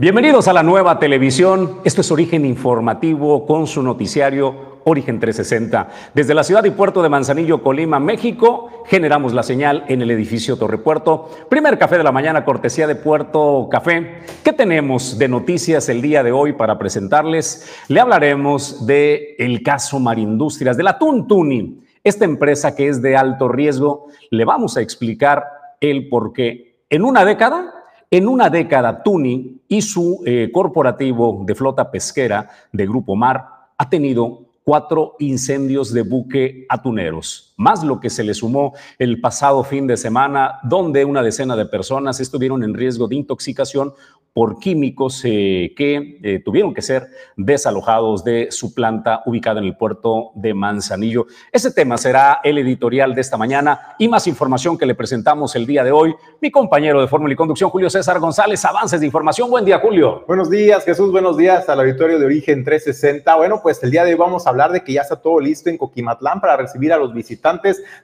Bienvenidos a la nueva televisión. Esto es Origen Informativo con su noticiario Origen 360. Desde la ciudad y puerto de Manzanillo, Colima, México, generamos la señal en el edificio Torrepuerto. Primer café de la mañana, cortesía de Puerto Café. ¿Qué tenemos de noticias el día de hoy para presentarles? Le hablaremos de el caso Marindustrias, de la Tuntuni, esta empresa que es de alto riesgo. Le vamos a explicar el por qué. En una década en una década, Tuni y su eh, corporativo de flota pesquera de Grupo Mar ha tenido cuatro incendios de buque atuneros, más lo que se le sumó el pasado fin de semana, donde una decena de personas estuvieron en riesgo de intoxicación por químicos eh, que eh, tuvieron que ser desalojados de su planta ubicada en el puerto de Manzanillo. Ese tema será el editorial de esta mañana y más información que le presentamos el día de hoy. Mi compañero de Fórmula y Conducción, Julio César González, avances de información. Buen día, Julio. Buenos días, Jesús. Buenos días al auditorio de Origen 360. Bueno, pues el día de hoy vamos a hablar de que ya está todo listo en Coquimatlán para recibir a los visitantes,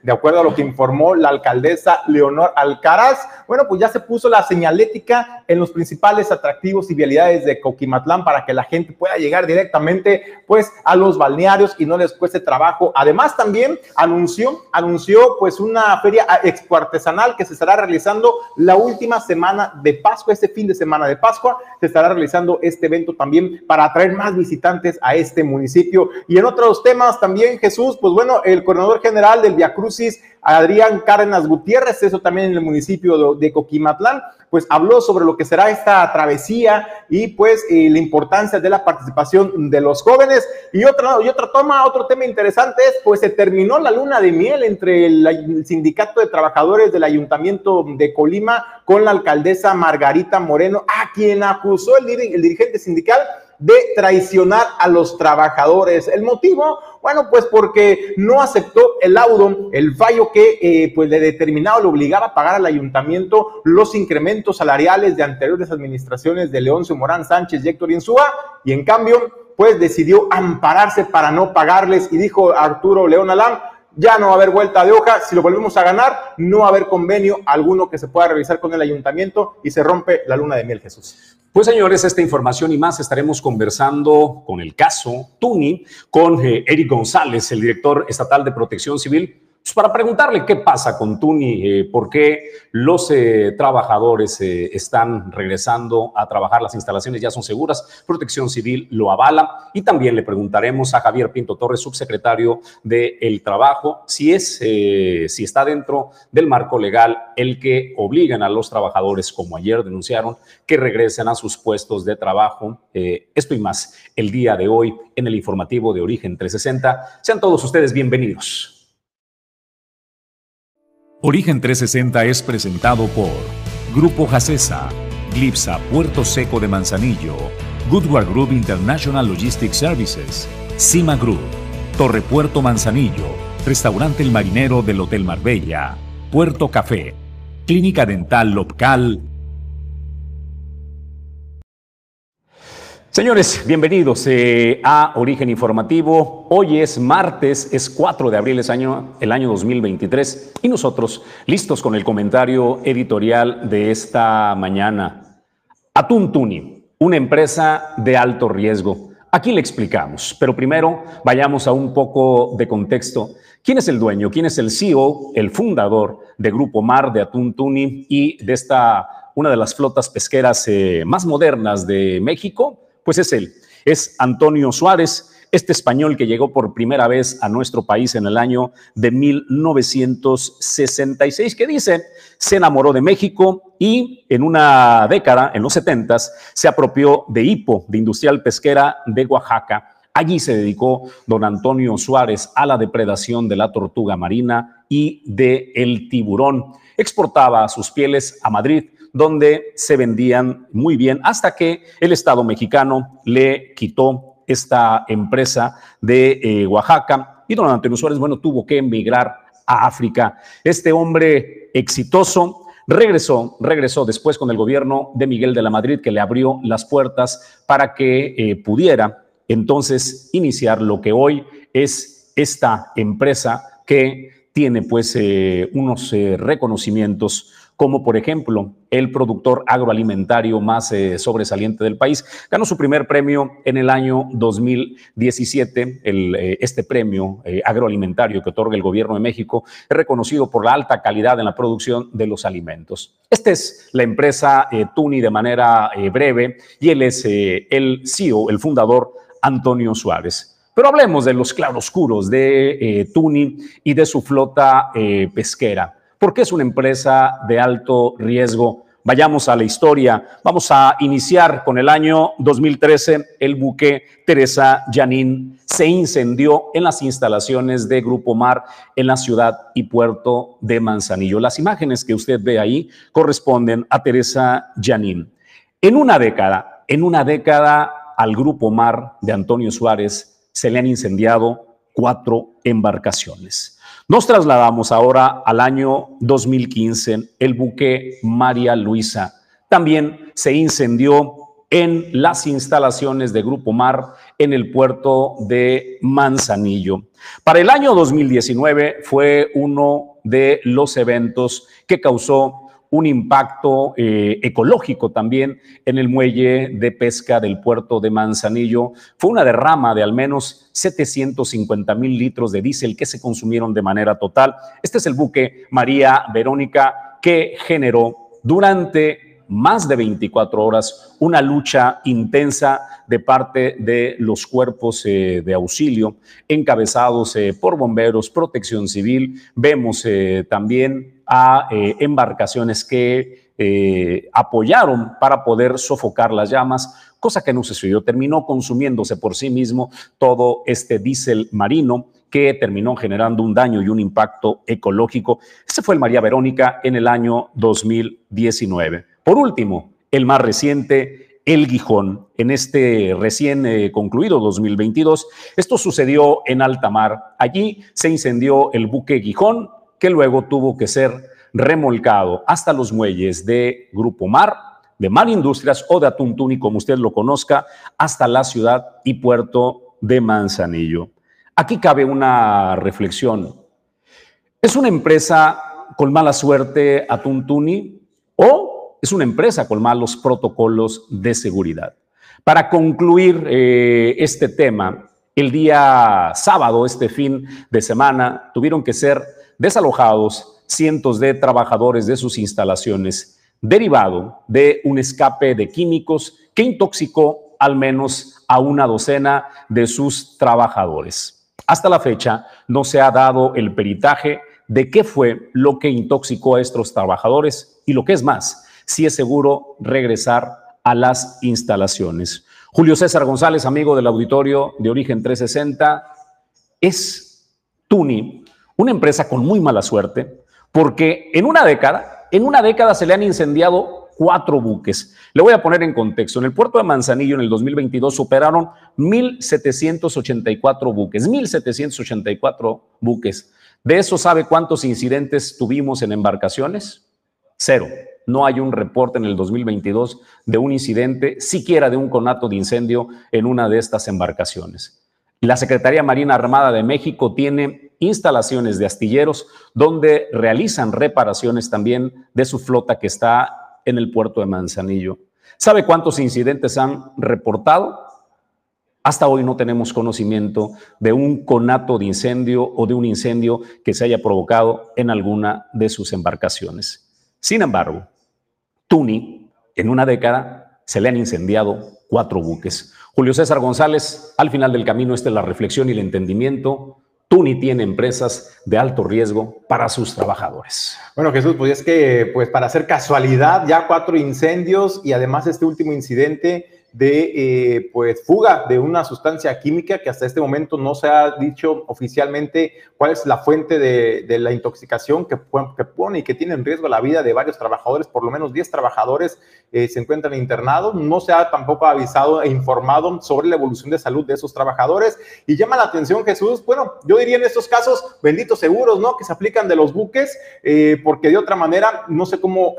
de acuerdo a lo que informó la alcaldesa Leonor Alcaraz. Bueno, pues ya se puso la señalética en los principales atractivos y vialidades de Coquimatlán para que la gente pueda llegar directamente pues a los balnearios y no les cueste trabajo. Además también anunció, anunció pues una feria expoartesanal que se estará realizando la última semana de Pascua, este fin de semana de Pascua, se estará realizando este evento también para atraer más visitantes a este municipio. Y en otros temas también, Jesús, pues bueno, el coordinador general del Via Crucis, Adrián Cárdenas Gutiérrez, eso también en el municipio de, Coquimatlán, pues habló sobre lo que será esta travesía y pues eh, la importancia de la participación de los jóvenes. Y otra, y otra toma, otro tema interesante es, pues se terminó la luna de miel entre el, sindicato de trabajadores del ayuntamiento de Colima con la alcaldesa Margarita Moreno, a quien acusó el, el dirigente sindical de traicionar a los trabajadores. El motivo, bueno, pues porque no aceptó el laudo, el fallo que eh, pues le determinaba, le obligaba a pagar al ayuntamiento los incrementos salariales de anteriores administraciones de Leoncio Morán Sánchez y Héctor Insúa, y en cambio, pues decidió ampararse para no pagarles y dijo Arturo León Alán, ya no va a haber vuelta de hoja, si lo volvemos a ganar, no va a haber convenio alguno que se pueda realizar con el ayuntamiento y se rompe la luna de miel, Jesús. Pues señores, esta información y más estaremos conversando con el caso Tuni, con eh, Eric González, el director estatal de protección civil pues para preguntarle qué pasa con Tuni, eh, por qué los eh, trabajadores eh, están regresando a trabajar, las instalaciones ya son seguras, Protección Civil lo avala y también le preguntaremos a Javier Pinto Torres, subsecretario del Trabajo, si es, si está dentro del marco legal el que obligan a los trabajadores, como ayer denunciaron, que regresen a sus puestos de trabajo. esto y más el día de hoy en el informativo de Origen 360. Sean todos ustedes bienvenidos. Origen 360 es presentado por Grupo Jacesa, Glipsa Puerto Seco de Manzanillo, Goodward Group International Logistics Services, Cima Group, Torre Puerto Manzanillo, Restaurante El Marinero del Hotel Marbella, Puerto Café, Clínica Dental Local Señores, bienvenidos eh, a Origen Informativo. Hoy es martes, es 4 de abril, es año, el año 2023, y nosotros listos con el comentario editorial de esta mañana. Atuntuni, una empresa de alto riesgo. Aquí le explicamos, pero primero vayamos a un poco de contexto. ¿Quién es el dueño? ¿Quién es el CEO, el fundador de Grupo Mar, de Atuntuni y de esta, una de las flotas pesqueras eh, más modernas de México? Pues es él, es Antonio Suárez, este español que llegó por primera vez a nuestro país en el año de 1966, que dice, se enamoró de México y en una década, en los 70, se apropió de Hipo, de Industrial Pesquera de Oaxaca. Allí se dedicó don Antonio Suárez a la depredación de la tortuga marina y de el tiburón. Exportaba sus pieles a Madrid donde se vendían muy bien hasta que el Estado mexicano le quitó esta empresa de eh, Oaxaca y don Antonio Suárez, bueno, tuvo que emigrar a África. Este hombre exitoso regresó, regresó después con el gobierno de Miguel de la Madrid que le abrió las puertas para que eh, pudiera entonces iniciar lo que hoy es esta empresa que tiene pues eh, unos reconocimientos como por ejemplo el productor agroalimentario más eh, sobresaliente del país. Ganó su primer premio en el año 2017. El, eh, este premio eh, agroalimentario que otorga el gobierno de México es reconocido por la alta calidad en la producción de los alimentos. Esta es la empresa Tuni de manera breve y él es el CEO, el fundador Antonio Suárez. Pero hablemos de los claroscuros de Tuni y de su flota pesquera porque es una empresa de alto riesgo. Vayamos a la historia. Vamos a iniciar con el año 2013. El buque Teresa Janín se incendió en las instalaciones de Grupo Mar en la ciudad y puerto de Manzanillo. Las imágenes que usted ve ahí corresponden a Teresa Janín. En una década, en una década al Grupo Mar de Antonio Suárez se le han incendiado cuatro embarcaciones. Nos trasladamos ahora al año 2015. El buque María Luisa también se incendió en las instalaciones de Grupo Mar en el puerto de Manzanillo. Para el año 2019 fue uno de los eventos que causó un impacto eh, ecológico también en el muelle de pesca del puerto de Manzanillo. Fue una derrama de al menos 750 mil litros de diésel que se consumieron de manera total. Este es el buque María Verónica que generó durante más de 24 horas una lucha intensa de parte de los cuerpos eh, de auxilio encabezados eh, por bomberos, protección civil. Vemos también a eh, embarcaciones que eh, apoyaron para poder sofocar las llamas, cosa que no sucedió. Terminó consumiéndose por sí mismo todo este diésel marino que terminó generando un daño y un impacto ecológico. Ese fue el María Verónica en el año 2019. Por último, el más reciente, el Gijón, en este recién eh, concluido 2022. Esto sucedió en alta mar. Allí se incendió el buque Gijón, que luego tuvo que ser remolcado hasta los muelles de Grupo Mar, de Mar Industrias o de Atuntuni, como usted lo conozca, hasta la ciudad y puerto de Manzanillo. Aquí cabe una reflexión. ¿Es una empresa con mala suerte Atuntuni o es una empresa con malos protocolos de seguridad? Para concluir eh, este tema, el día sábado, este fin de semana, tuvieron que ser desalojados cientos de trabajadores de sus instalaciones, derivado de un escape de químicos que intoxicó al menos a una docena de sus trabajadores. Hasta la fecha no se ha dado el peritaje de qué fue lo que intoxicó a estos trabajadores y lo que es más, si es seguro regresar a las instalaciones. Julio César González, amigo del auditorio de Origen 360, es Tuni una empresa con muy mala suerte, porque en una década, en una década se le han incendiado cuatro buques. Le voy a poner en contexto. En el puerto de Manzanillo en el 2022 superaron 1.784 buques, 1.784 buques. ¿De eso sabe cuántos incidentes tuvimos en embarcaciones? Cero. No hay un reporte en el 2022 de un incidente, siquiera de un conato de incendio en una de estas embarcaciones. La Secretaría Marina Armada de México tiene instalaciones de astilleros donde realizan reparaciones también de su flota que está en el puerto de Manzanillo. ¿Sabe cuántos incidentes han reportado? Hasta hoy no tenemos conocimiento de un conato de incendio o de un incendio que se haya provocado en alguna de sus embarcaciones. Sin embargo, Tuni, en una década, se le han incendiado cuatro buques. Julio César González, al final del camino, esta es la reflexión y el entendimiento. Tuni tiene empresas de alto riesgo para sus trabajadores. Bueno, Jesús, pues es que, pues para hacer casualidad, ya cuatro incendios y además este último incidente de eh, pues fuga de una sustancia química que hasta este momento no se ha dicho oficialmente cuál es la fuente de, la intoxicación que, que, pone y que tiene en riesgo la vida de varios trabajadores, por lo menos 10 trabajadores eh, se encuentran internados, no se ha tampoco avisado e informado sobre la evolución de salud de esos trabajadores. Y llama la atención Jesús, bueno, yo diría en estos casos, benditos seguros, ¿no? Que se aplican de los buques, eh, porque de otra manera, no sé cómo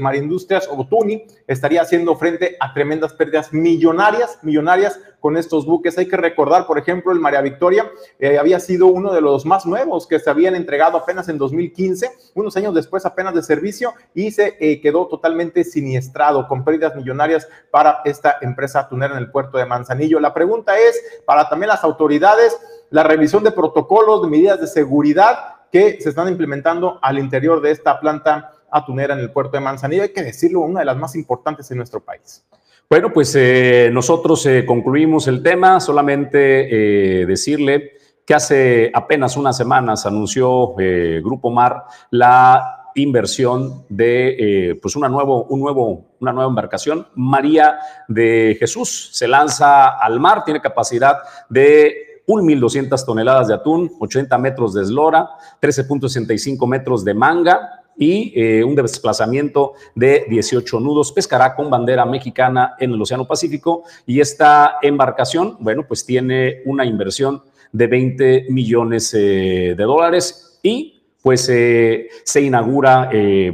Marindustrias o Tuni estaría haciendo frente a tremendas pérdidas millonarias, millonarias con estos buques. Hay que recordar, por ejemplo, el María Victoria eh, había sido uno de los más nuevos que se habían entregado apenas en 2015, unos años después apenas de servicio y se eh, quedó totalmente siniestrado con pérdidas millonarias para esta empresa tunera en el puerto de Manzanillo. La pregunta es para también las autoridades, la revisión de protocolos, de medidas de seguridad que se están implementando al interior de esta planta atunera en el puerto de Manzanillo. Hay que decirlo, una de las más importantes en nuestro país. Bueno, pues eh, nosotros eh, concluimos el tema, solamente eh, decirle que hace apenas unas semanas anunció Grupo Mar la inversión de pues una, nuevo, un nuevo, una nueva embarcación, María de Jesús. Se lanza al mar, tiene capacidad de 1.200 toneladas de atún, 80 metros de eslora, 13.65 metros de manga, y eh, un desplazamiento de 18 nudos. Pescará con bandera mexicana en el Océano Pacífico y esta embarcación, bueno, pues tiene una inversión de 20 millones eh, de dólares y pues eh, se inaugura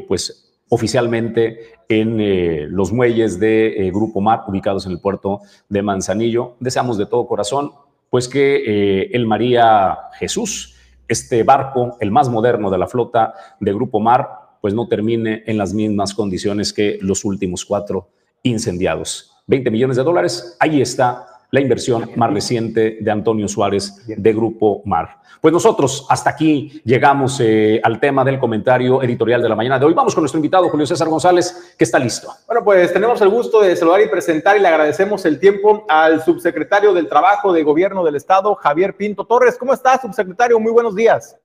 pues oficialmente en los muelles de Grupo Mar ubicados en el puerto de Manzanillo. Deseamos de todo corazón pues que el María Jesús este barco, el más moderno de la flota de Grupo Mar, pues no termine en las mismas condiciones que los últimos cuatro incendiados. 20 millones de dólares, ahí está la inversión más reciente de Antonio Suárez de Grupo Mar. Pues nosotros hasta aquí llegamos eh, al tema del comentario editorial de la mañana de hoy. Vamos con nuestro invitado, Julio César González, que está listo. Bueno, pues tenemos el gusto de saludar y presentar y le agradecemos el tiempo al subsecretario del Trabajo de Gobierno del Estado, Javier Pinto Torres. ¿Cómo está, subsecretario? Muy buenos días.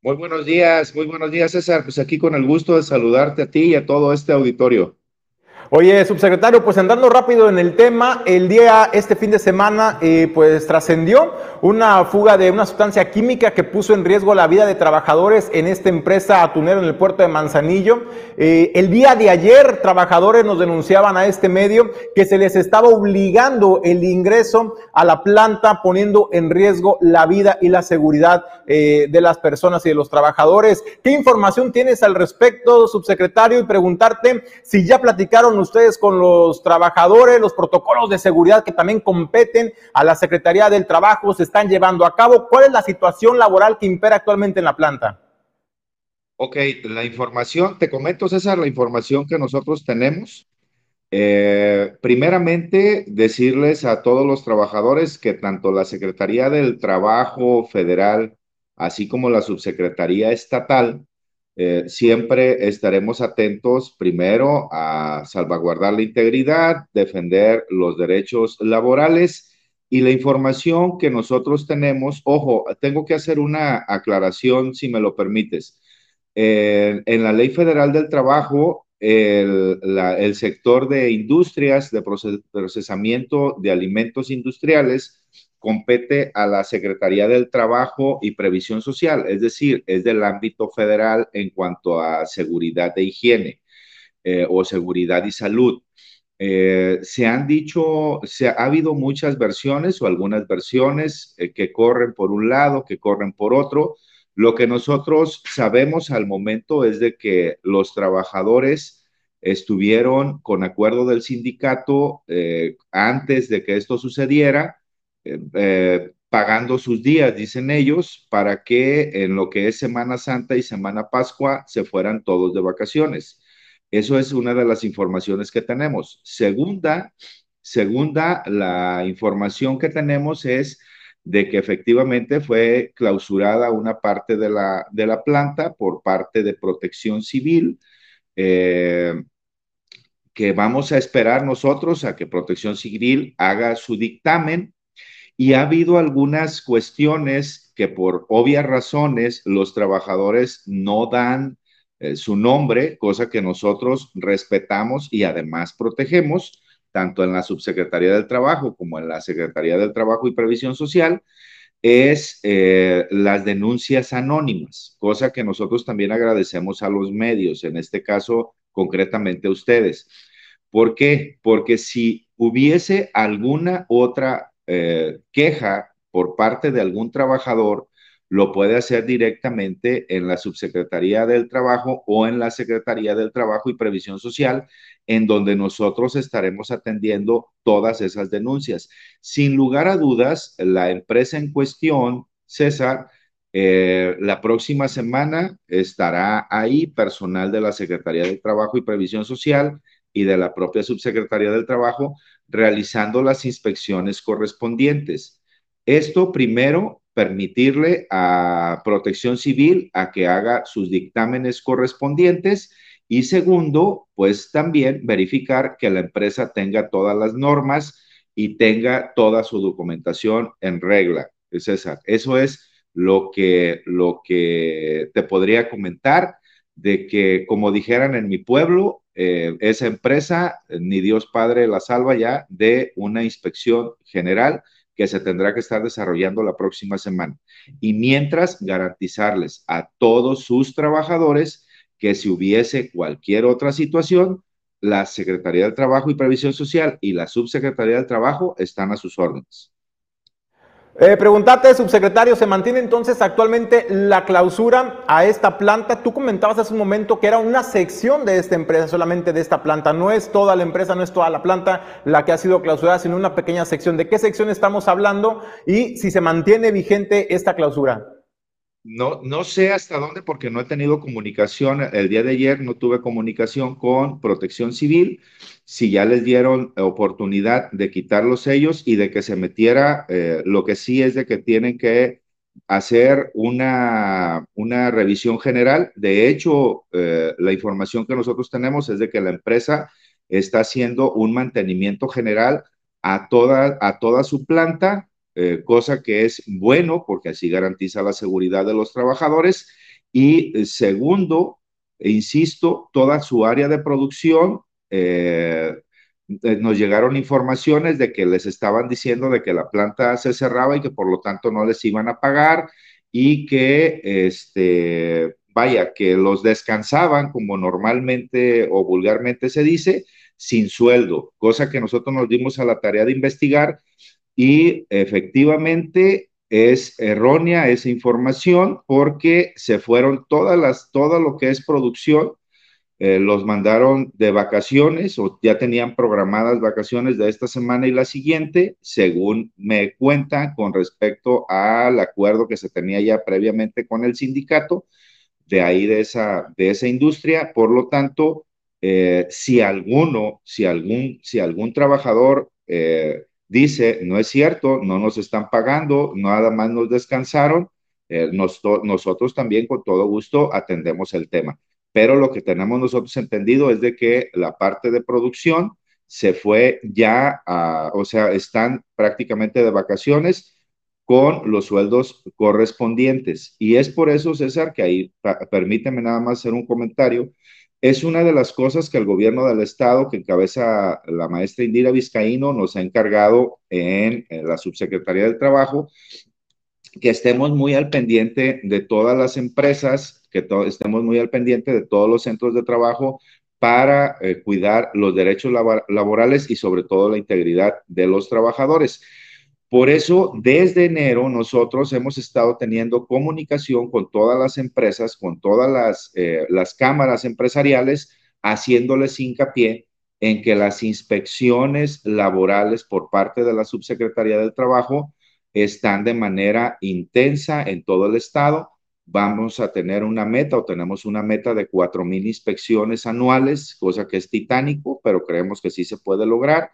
Muy buenos días, muy buenos días, César. Pues aquí con el gusto de saludarte a ti y a todo este auditorio. Oye, subsecretario, pues andando rápido en el tema, el día, este fin de semana, eh, pues trascendió una fuga de una sustancia química que puso en riesgo la vida de trabajadores en esta empresa atunera en el puerto de Manzanillo. Eh, el día de ayer, trabajadores nos denunciaban a este medio que se les estaba obligando el ingreso a la planta, poniendo en riesgo la vida y la seguridad eh, de las personas y de los trabajadores. ¿Qué información tienes al respecto, subsecretario? Y preguntarte si ya platicaron ustedes con los trabajadores, los protocolos de seguridad que también competen a la Secretaría del Trabajo, se están llevando a cabo. ¿Cuál es la situación laboral que impera actualmente en la planta? Ok, la información, te comento César, la información que nosotros tenemos. Eh, primeramente, decirles a todos los trabajadores que tanto la Secretaría del Trabajo Federal, así como la Subsecretaría Estatal, eh, siempre estaremos atentos primero a salvaguardar la integridad, defender los derechos laborales y la información que nosotros tenemos. Ojo, tengo que hacer una aclaración, si me lo permites. en la Ley Federal del Trabajo, el, el sector de industrias, de procesamiento de alimentos industriales, compete a la Secretaría del Trabajo y Previsión Social, es decir, es del ámbito federal en cuanto a seguridad e higiene eh, o seguridad y salud. Eh, se han dicho, se ha, habido muchas versiones o algunas versiones eh, que corren por un lado, que corren por otro. Lo que nosotros sabemos al momento es de que los trabajadores estuvieron con acuerdo del sindicato antes de que esto sucediera eh, pagando sus días, dicen ellos, para que en lo que es Semana Santa y Semana Pascua se fueran todos de vacaciones. Eso es una de las informaciones que tenemos. Segunda, segunda, la información que tenemos es de que efectivamente fue clausurada una parte de la, de la planta por parte de protección civil. Eh, que vamos a esperar nosotros a que Protección Civil haga su dictamen y ha habido algunas cuestiones que por obvias razones los trabajadores no dan eh, su nombre, cosa que nosotros respetamos y además protegemos, tanto en la Subsecretaría del Trabajo como en la Secretaría del Trabajo y Previsión Social, es eh, las denuncias anónimas, cosa que nosotros también agradecemos a los medios, en este caso concretamente a ustedes. ¿Por qué? Porque si hubiese alguna otra eh, queja por parte de algún trabajador, lo puede hacer directamente en la Subsecretaría del Trabajo o en la Secretaría del Trabajo y Previsión Social, en donde nosotros estaremos atendiendo todas esas denuncias. Sin lugar a dudas, la empresa en cuestión, César, eh, la próxima semana estará ahí personal de la Secretaría del Trabajo y Previsión Social y de la propia Subsecretaría del Trabajo realizando las inspecciones correspondientes. Esto primero permitirle a Protección Civil a que haga sus dictámenes correspondientes y segundo, pues también verificar que la empresa tenga todas las normas y tenga toda su documentación en regla. César, eso es lo que, lo que te podría comentar de que, como dijeran en mi pueblo, eh, esa empresa, ni Dios Padre la salva ya de una inspección general que se tendrá que estar desarrollando la próxima semana. Y mientras, garantizarles a todos sus trabajadores que si hubiese cualquier otra situación, la Secretaría del Trabajo y Previsión Social y la Subsecretaría del Trabajo están a sus órdenes. Eh, preguntarte, subsecretario, ¿se mantiene entonces actualmente la clausura a esta planta? Tú comentabas hace un momento que era una sección de esta empresa, solamente de esta planta. No es toda la empresa, no es toda la planta la que ha sido clausurada, sino una pequeña sección. ¿De qué sección estamos hablando y si se mantiene vigente esta clausura? No, no sé hasta dónde porque no he tenido comunicación. El día de ayer no tuve comunicación con Protección Civil. Si ya les dieron oportunidad de quitar los sellos y de que se metiera, eh, lo que sí es de que tienen que hacer una, una revisión general. De hecho, eh, la información que nosotros tenemos es de que la empresa está haciendo un mantenimiento general a toda, a toda su planta eh, cosa que es bueno porque así garantiza la seguridad de los trabajadores. Y eh, segundo, e insisto, toda su área de producción, eh, nos llegaron informaciones de que les estaban diciendo de que la planta se cerraba y que por lo tanto no les iban a pagar y que, este, vaya, que los descansaban como normalmente o vulgarmente se dice, sin sueldo, cosa que nosotros nos dimos a la tarea de investigar y efectivamente es errónea esa información porque se fueron todas las, todo lo que es producción, eh, los mandaron de vacaciones o ya tenían programadas vacaciones de esta semana y la siguiente, según me cuentan con respecto al acuerdo que se tenía ya previamente con el sindicato de ahí de esa, de esa industria. Por lo tanto, eh, si alguno, si algún, si algún trabajador eh, dice, no es cierto, no nos están pagando, nada más nos descansaron, eh, nosotros también con todo gusto atendemos el tema. Pero lo que tenemos nosotros entendido es de que la parte de producción se fue ya, o sea, están prácticamente de vacaciones con los sueldos correspondientes. Y es por eso, César, que ahí, permíteme nada más hacer un comentario, es una de las cosas que el gobierno del estado, que encabeza la maestra Indira Vizcaíno, nos ha encargado en, la subsecretaría del trabajo, que estemos muy al pendiente de todas las empresas, que estemos muy al pendiente de todos los centros de trabajo para eh, cuidar los derechos laborales y sobre todo la integridad de los trabajadores. Por eso, desde enero, nosotros hemos estado teniendo comunicación con todas las empresas, con todas las, eh, las cámaras empresariales, haciéndoles hincapié en que las inspecciones laborales por parte de la Subsecretaría del Trabajo están de manera intensa en todo el estado. Vamos a tener una meta o tenemos una meta de cuatro mil inspecciones anuales, cosa que es titánico, pero creemos que sí se puede lograr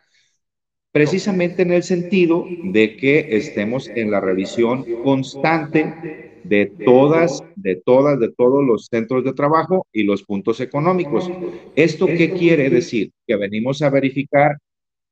precisamente en el sentido de que estemos en la revisión constante de todas, de todas, de todos los centros de trabajo y los puntos económicos. ¿Esto qué quiere decir? Que venimos a verificar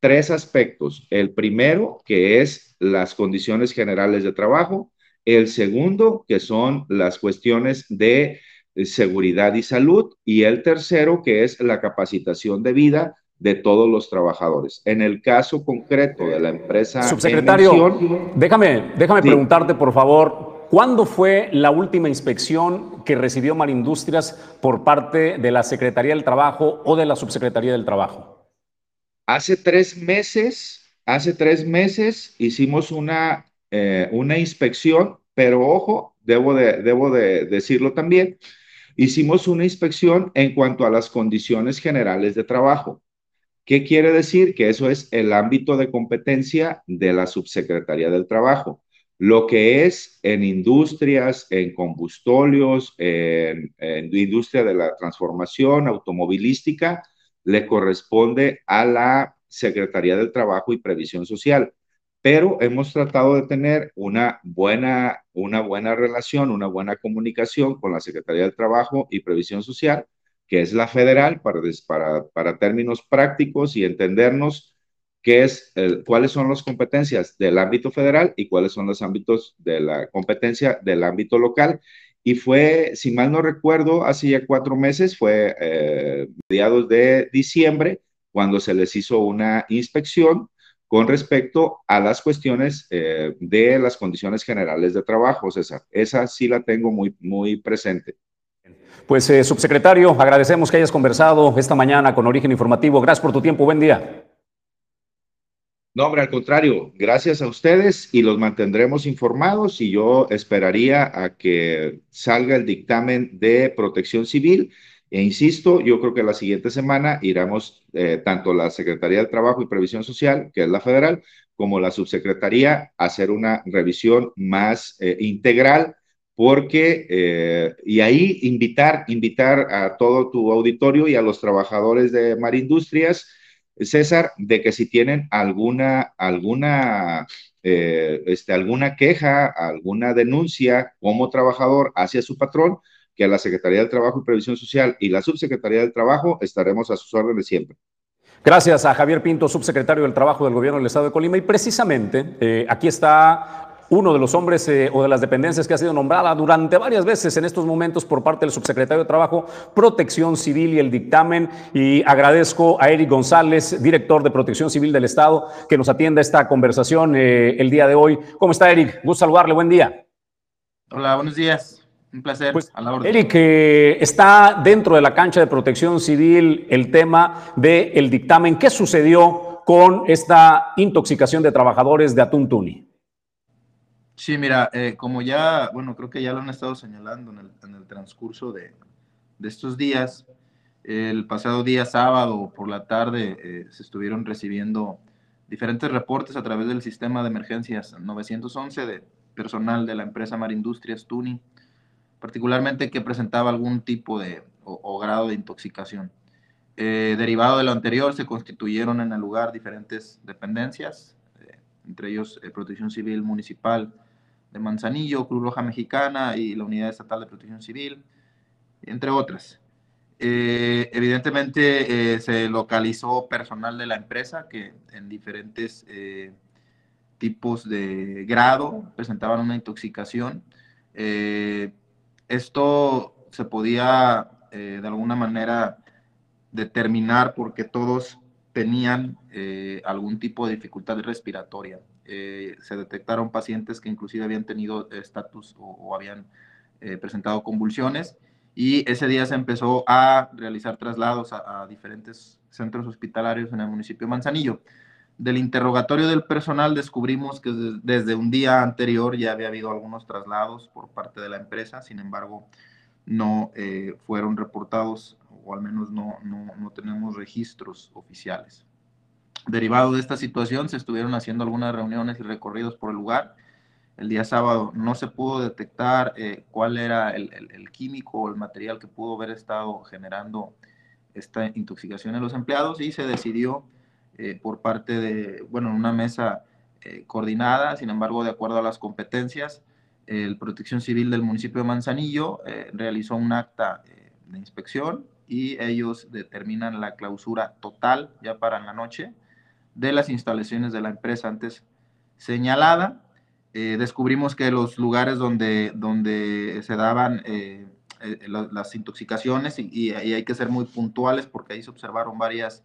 tres aspectos. El primero, que es las condiciones generales de trabajo. El segundo, que son las cuestiones de seguridad y salud. Y el tercero, que es la capacitación de vida de todos los trabajadores. En el caso concreto de la empresa... Subsecretario, déjame, déjame preguntarte, por favor, ¿cuándo fue la última inspección que recibió Marindustrias por parte de la Secretaría del Trabajo o de la Subsecretaría del Trabajo? Hace tres meses, hace tres meses hicimos una, eh, una inspección, pero ojo, debo de, debo de decirlo también, hicimos una inspección en cuanto a las condiciones generales de trabajo. ¿Qué quiere decir? Que eso es el ámbito de competencia de la Subsecretaría del Trabajo. Lo que es en industrias, en combustóleos, en, en industria de la transformación automovilística, le corresponde a la Secretaría del Trabajo y Previsión Social pero hemos tratado de tener una buena, una buena relación, una buena comunicación con la Secretaría del Trabajo y Previsión Social, que es la federal, para, para, para términos prácticos y entendernos qué es, cuáles son las competencias del ámbito federal y cuáles son los ámbitos de la competencia del ámbito local. Y fue, si mal no recuerdo, hace ya cuatro meses, fue eh, mediados de diciembre, cuando se les hizo una inspección con respecto a las cuestiones eh, de las condiciones generales de trabajo, César. Esa sí la tengo muy, muy presente. Pues, eh, subsecretario, agradecemos que hayas conversado esta mañana con Origen Informativo. Gracias por tu tiempo. Buen día. No, hombre, al contrario, gracias a ustedes y los mantendremos informados y yo esperaría a que salga el dictamen de protección civil e insisto, yo creo que la siguiente semana iremos eh, tanto la Secretaría del Trabajo y Previsión Social, que es la federal, como la subsecretaría a hacer una revisión más eh, integral, porque, eh, y ahí invitar, invitar a todo tu auditorio y a los trabajadores de Marindustrias, César, de que si tienen alguna, alguna, este, alguna queja, alguna denuncia como trabajador hacia su patrón, que a la Secretaría del Trabajo y Previsión Social y la Subsecretaría del Trabajo estaremos a sus órdenes siempre. Gracias a Javier Pinto, subsecretario del Trabajo del Gobierno del Estado de Colima. Y precisamente eh, aquí está uno de los hombres eh, o de las dependencias que ha sido nombrada durante varias veces en estos momentos por parte del subsecretario de Trabajo, Protección Civil y el dictamen. Y agradezco a Eric González, director de Protección Civil del Estado, que nos atienda esta conversación eh, el día de hoy. ¿Cómo está, Eric? Gusto saludarle. Buen día. Hola, buenos días. Un placer. Pues, a la orden. Eric, eh, está dentro de la cancha de protección civil el tema del dictamen. ¿Qué sucedió con esta intoxicación de trabajadores de Atún Tuni? Sí, mira, eh, como ya, bueno, creo que ya lo han estado señalando en el, transcurso de, estos días, el pasado día sábado por la tarde eh, se estuvieron recibiendo diferentes reportes a través del sistema de emergencias 911 de personal de la empresa Marindustrias Tuni particularmente que presentaba algún tipo de o, grado de intoxicación. Eh, derivado de lo anterior, se constituyeron en el lugar diferentes dependencias, eh, entre ellos eh, Protección Civil Municipal de Manzanillo, Cruz Roja Mexicana y la Unidad Estatal de Protección Civil, entre otras. evidentemente se localizó personal de la empresa que en diferentes tipos de grado presentaban una intoxicación. Esto se podía eh, de alguna manera determinar porque todos tenían eh, algún tipo de dificultad respiratoria. Eh, se detectaron pacientes que inclusive habían tenido estatus o, habían presentado convulsiones y ese día se empezó a realizar traslados a, diferentes centros hospitalarios en el municipio Manzanillo. Del interrogatorio del personal descubrimos que desde un día anterior ya había habido algunos traslados por parte de la empresa, sin embargo, no eh, fueron reportados o al menos no, no, no, tenemos registros oficiales. Derivado de esta situación, se estuvieron haciendo algunas reuniones y recorridos por el lugar. El día sábado no se pudo detectar eh, cuál era el, químico o el material que pudo haber estado generando esta intoxicación en los empleados y se decidió eh, por parte de, bueno, una mesa eh, coordinada, sin embargo, de acuerdo a las competencias, el Protección Civil del municipio de Manzanillo realizó un acta de inspección y ellos determinan la clausura total ya para la noche de las instalaciones de la empresa antes señalada. descubrimos que los lugares donde, donde se daban las intoxicaciones y, y, hay que ser muy puntuales porque ahí se observaron varias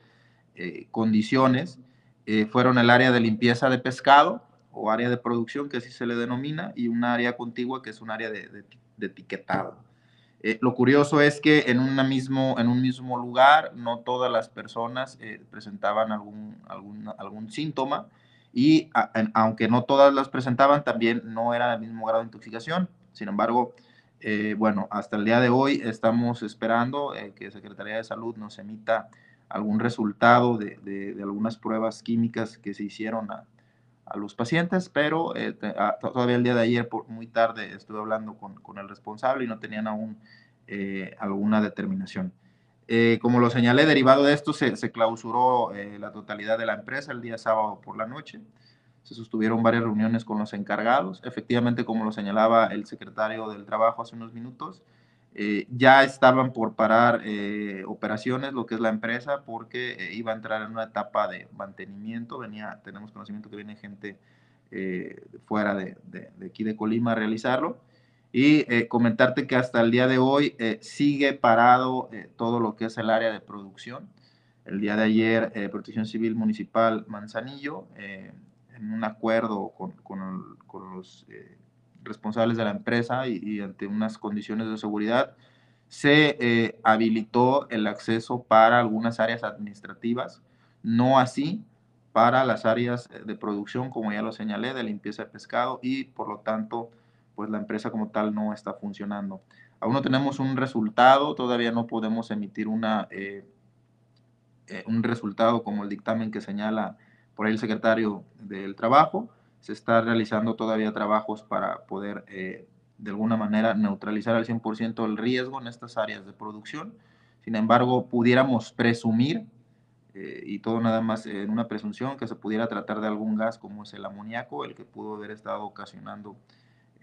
eh, condiciones eh, fueron el área de limpieza de pescado o área de producción, que así se le denomina, y un área contigua, que es un área de, etiquetado. Eh, lo curioso es que en, una mismo, en un mismo lugar no todas las personas presentaban algún, algún, algún síntoma y aunque no todas las presentaban, también no era el mismo grado de intoxicación. Sin embargo, bueno, hasta el día de hoy estamos esperando que Secretaría de Salud nos emita algún resultado de, de, algunas pruebas químicas que se hicieron a, a los pacientes, pero todavía el día de ayer, por muy tarde, estuve hablando con, con el responsable y no tenían aún alguna determinación. Eh, como lo señalé, derivado de esto, se, clausuró eh, la totalidad de la empresa el día sábado por la noche. Se sostuvieron varias reuniones con los encargados. Efectivamente, como lo señalaba el secretario del Trabajo hace unos minutos, eh, ya estaban por parar operaciones, lo que es la empresa, porque iba a entrar en una etapa de mantenimiento. Venía, tenemos conocimiento que viene gente fuera de, de aquí de Colima a realizarlo y eh, comentarte que hasta el día de hoy eh, sigue parado eh, todo lo que es el área de producción. El día de ayer, Protección Civil Municipal Manzanillo, en un acuerdo con, con, con los responsables de la empresa y, ante unas condiciones de seguridad, se habilitó el acceso para algunas áreas administrativas, no así para las áreas de producción, como ya lo señalé, de limpieza de pescado y por lo tanto pues la empresa como tal no está funcionando. Aún no tenemos un resultado, todavía no podemos emitir una, eh, eh, un resultado como el dictamen que señala por ahí el secretario del Trabajo. Se está realizando todavía trabajos para poder eh, de alguna manera neutralizar al 100% el riesgo en estas áreas de producción. Sin embargo, pudiéramos presumir, y todo nada más en una presunción, que se pudiera tratar de algún gas como es el amoníaco, el que pudo haber estado ocasionando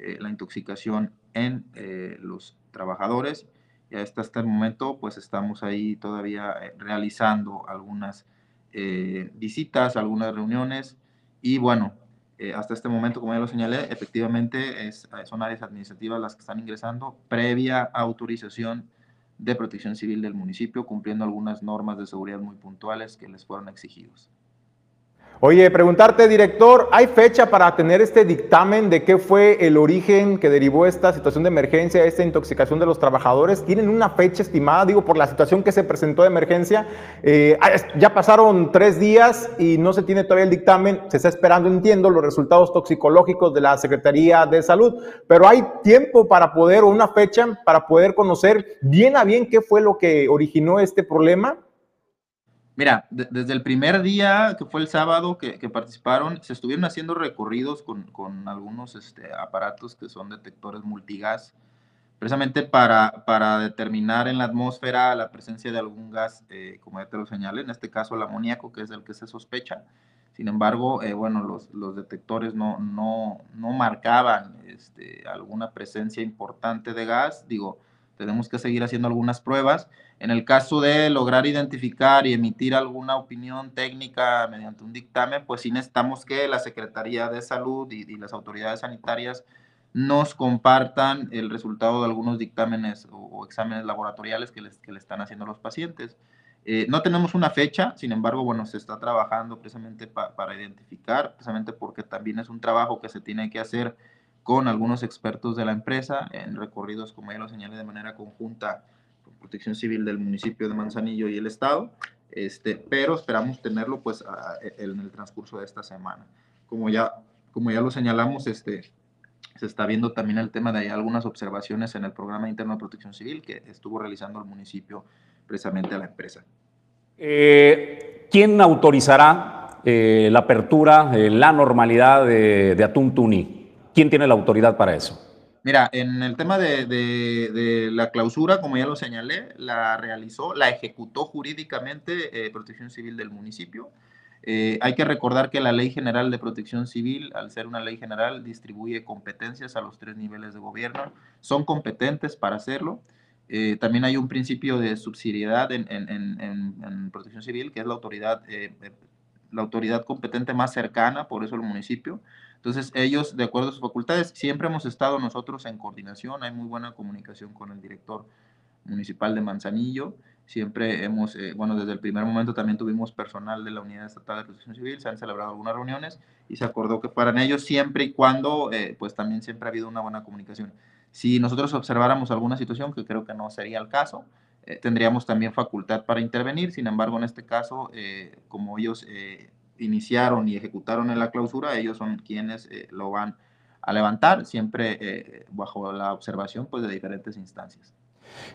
eh, la intoxicación en eh, los trabajadores. Y hasta este momento, pues estamos ahí todavía eh, realizando algunas visitas, algunas reuniones. Y bueno, hasta este momento, como ya lo señalé, efectivamente es, son áreas administrativas las que están ingresando previa autorización de protección civil del municipio, cumpliendo algunas normas de seguridad muy puntuales que les fueron exigidos. Oye, preguntarte, director, ¿hay fecha para tener este dictamen de qué fue el origen que derivó esta situación de emergencia, esta intoxicación de los trabajadores? ¿Tienen una fecha estimada, digo, por la situación que se presentó de emergencia? Eh, ah, ya pasaron tres días y no se tiene todavía el dictamen, se está esperando, entiendo, los resultados toxicológicos de la Secretaría de Salud, pero hay tiempo para poder, o una fecha para poder conocer bien a bien qué fue lo que originó este problema. Mira, desde el primer día, que fue el sábado, que, participaron, se estuvieron haciendo recorridos con, con algunos este, aparatos que son detectores multigas, precisamente para, para, determinar en la atmósfera la presencia de algún gas, eh, como ya te lo señalé, en este caso el amoníaco, que es el que se sospecha. Sin embargo, eh, bueno, los, los, detectores no, no, no marcaban este, alguna presencia importante de gas. Digo, tenemos que seguir haciendo algunas pruebas en el caso de lograr identificar y emitir alguna opinión técnica mediante un dictamen, pues sí necesitamos que la Secretaría de Salud y, las autoridades sanitarias nos compartan el resultado de algunos dictámenes o, exámenes laboratoriales que, les, que le están haciendo los pacientes. Eh, no tenemos una fecha, sin embargo, bueno, se está trabajando precisamente para identificar, precisamente porque también es un trabajo que se tiene que hacer con algunos expertos de la empresa en recorridos, como ya lo señalé, de manera conjunta Protección Civil del municipio de Manzanillo y el Estado, este, pero esperamos tenerlo pues en el transcurso de esta semana. Como ya, como ya lo señalamos, este, se está viendo también el tema de algunas observaciones en el programa interno de protección civil que estuvo realizando el municipio precisamente a la empresa. Eh, ¿Quién autorizará eh, la apertura, eh, la normalidad de, de Atún Tuni? ¿Quién tiene la autoridad para eso? Mira, en el tema de, la clausura, como ya lo señalé, la realizó, la ejecutó jurídicamente eh, Protección Civil del municipio. Eh, hay que recordar que la Ley General de Protección Civil, al ser una ley general, distribuye competencias a los tres niveles de gobierno. Son competentes para hacerlo. Eh, también hay un principio de subsidiariedad en, en, Protección Civil, que es la autoridad, la autoridad competente más cercana, por eso el municipio. Entonces, ellos, de acuerdo a sus facultades, siempre hemos estado nosotros en coordinación, hay muy buena comunicación con el director municipal de Manzanillo, siempre hemos, eh, bueno, desde el primer momento también tuvimos personal de la Unidad Estatal de Protección Civil, se han celebrado algunas reuniones y se acordó que fueran ellos siempre y cuando, eh, pues también siempre ha habido una buena comunicación. Si nosotros observáramos alguna situación, que creo que no sería el caso, eh, tendríamos también facultad para intervenir, sin embargo, en este caso, como ellos iniciaron y ejecutaron en la clausura, ellos son quienes eh, lo van a levantar, siempre eh, bajo la observación pues, de diferentes instancias.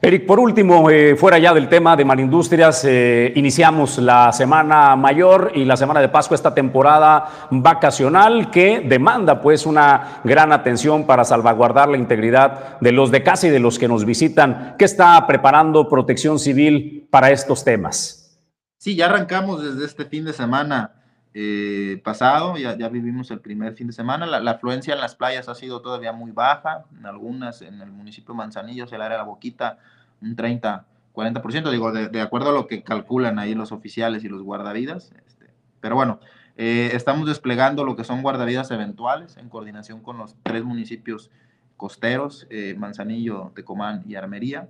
Eric, por último, eh, fuera ya del tema de Marindustrias, eh, iniciamos la Semana Mayor y la Semana de Pascua, esta temporada vacacional que demanda pues una gran atención para salvaguardar la integridad de los de casa y de los que nos visitan. ¿Qué está preparando Protección Civil para estos temas? Sí, ya arrancamos desde este fin de semana eh, pasado, ya, ya, vivimos el primer fin de semana, la, afluencia en las playas ha sido todavía muy baja, en algunas, en el municipio de Manzanillo, el área de la Boquita, un 30, 40%, digo, de, acuerdo a lo que calculan ahí los oficiales y los guardavidas, este, pero bueno, eh, estamos desplegando lo que son guardavidas eventuales en coordinación con los tres municipios costeros, eh, Manzanillo, Tecomán y Armería,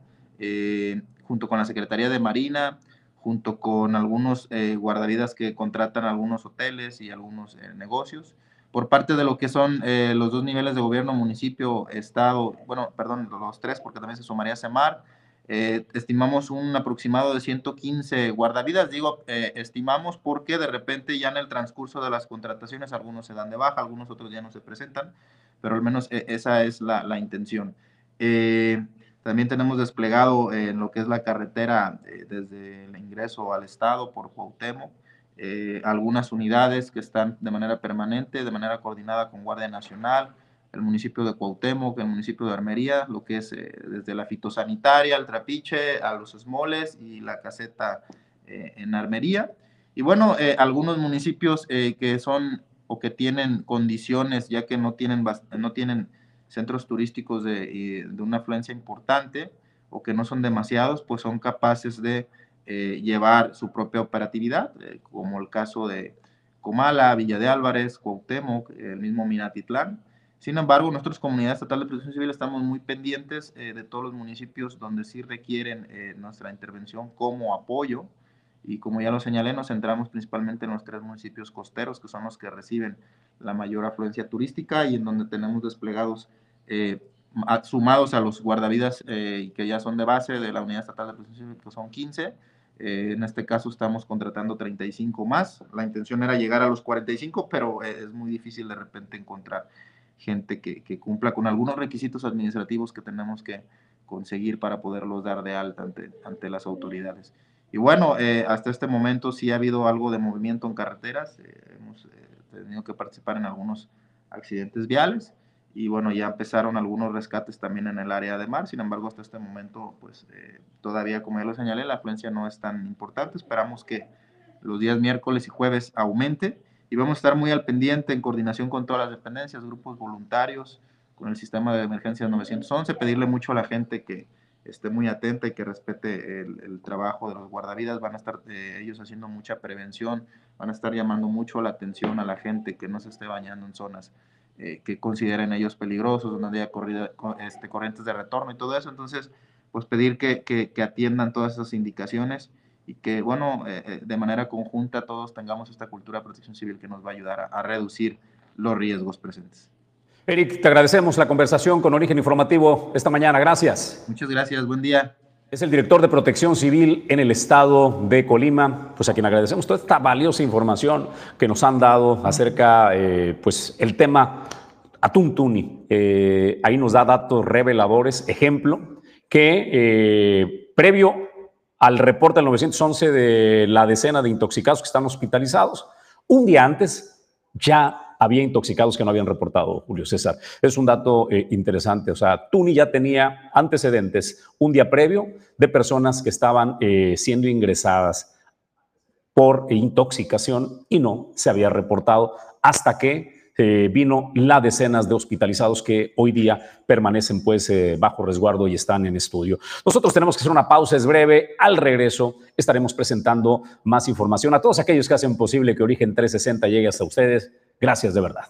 junto con la Secretaría de Marina, junto con algunos eh, guardavidas que contratan algunos hoteles y algunos eh, negocios. Por parte de lo que son eh, los dos niveles de gobierno, municipio, estado, bueno, perdón, los tres, porque también se sumaría SEMAR, estimamos un aproximado de 115 guardavidas. Digo, estimamos porque de repente ya en el transcurso de las contrataciones algunos se dan de baja, algunos otros ya no se presentan, pero al menos esa es la, la intención. También tenemos desplegado en lo que es la carretera eh, desde el ingreso al estado por Cuauhtémoc, eh, algunas unidades que están de manera permanente, de manera coordinada con Guardia Nacional, el municipio de Cuauhtémoc, el municipio de Armería, lo que es eh, desde la fitosanitaria, el trapiche, a los esmoles y la caseta en Armería. Y bueno, algunos municipios que son o que tienen condiciones, ya que no tienen, no tienen centros turísticos de, de, una afluencia importante o que no son demasiados, pues son capaces de eh, llevar su propia operatividad, eh, como el caso de Comala, Villa de Álvarez, Cuauhtémoc, el mismo Minatitlán. Sin embargo, nosotros, Comunidad Estatal de Protección Civil, estamos muy pendientes eh, de todos los municipios donde sí requieren nuestra intervención como apoyo. Y como ya lo señalé, nos centramos principalmente en los tres municipios costeros, que son los que reciben la mayor afluencia turística y en donde tenemos desplegados, eh, sumados a los guardavidas eh, que ya son de base de la Unidad Estatal de Protección que son 15. Eh, en este caso estamos contratando 35 más. La intención era llegar a los 45, pero es muy difícil de repente encontrar gente que, cumpla con algunos requisitos administrativos que tenemos que conseguir para poderlos dar de alta ante, ante las autoridades. Y bueno, hasta este momento sí ha habido algo de movimiento en carreteras. hemos tenido que participar en algunos accidentes viales y bueno, ya empezaron algunos rescates también en el área de mar, sin embargo, hasta este momento, pues eh, todavía, como ya lo señalé, la afluencia no es tan importante, esperamos que los días miércoles y jueves aumente y vamos a estar muy al pendiente en coordinación con todas las dependencias, grupos voluntarios, con el sistema de emergencias 911, pedirle mucho a la gente que esté muy atenta y que respete el, trabajo de los guardavidas. Van a estar eh, ellos haciendo mucha prevención, van a estar llamando mucho la atención a la gente que no se esté bañando en zonas eh, que consideren ellos peligrosos, donde haya corrida, este, corrientes de retorno y todo eso. Entonces, pues pedir que, que, atiendan todas esas indicaciones y que, bueno, eh, de manera conjunta todos tengamos esta cultura de protección civil que nos va a ayudar a reducir los riesgos presentes. Eric, te agradecemos la conversación con Origen Informativo esta mañana. Gracias. Muchas gracias. Buen día. Es el director de Protección Civil en el estado de Colima, pues a quien agradecemos toda esta valiosa información que nos han dado acerca, eh, pues el tema Atuntuni. Eh, ahí nos da datos reveladores, ejemplo, que eh, previo al reporte del 911 de la decena de intoxicados que están hospitalizados, un día antes ya había intoxicados que no habían reportado, Julio César. Es un dato eh, interesante. O sea, Tuni ya tenía antecedentes un día previo de personas que estaban eh, siendo ingresadas por intoxicación y no se había reportado hasta que eh, vino la decenas de hospitalizados que hoy día permanecen pues bajo resguardo y están en estudio. Nosotros tenemos que hacer una pausa, es breve. Al regreso estaremos presentando más información a todos aquellos que hacen posible que Origen 360 llegue hasta ustedes. Gracias de verdad.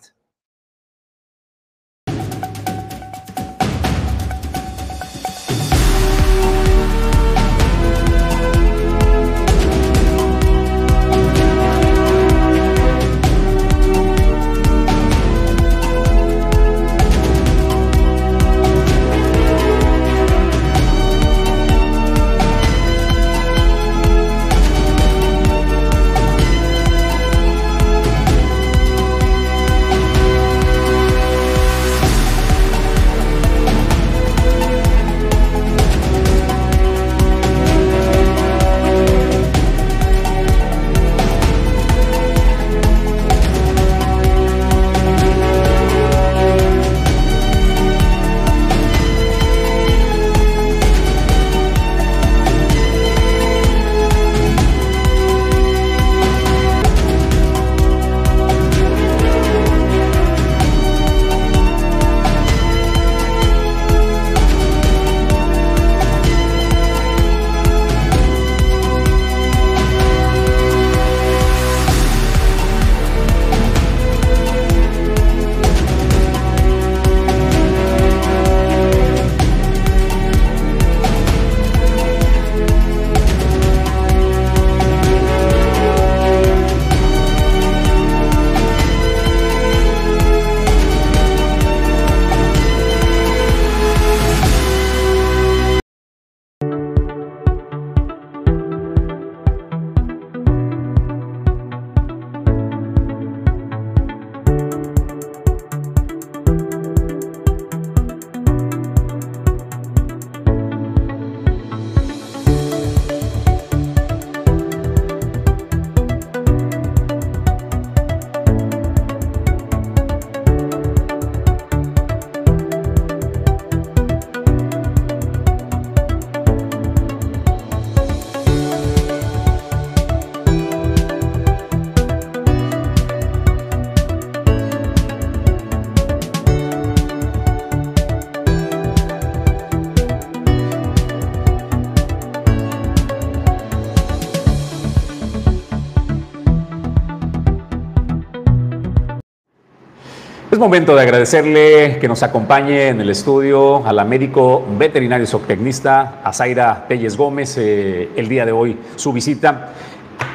Momento de agradecerle que nos acompañe en el estudio a la médico veterinario zootecnista Azaira Telles Gómez eh, el día de hoy, su visita.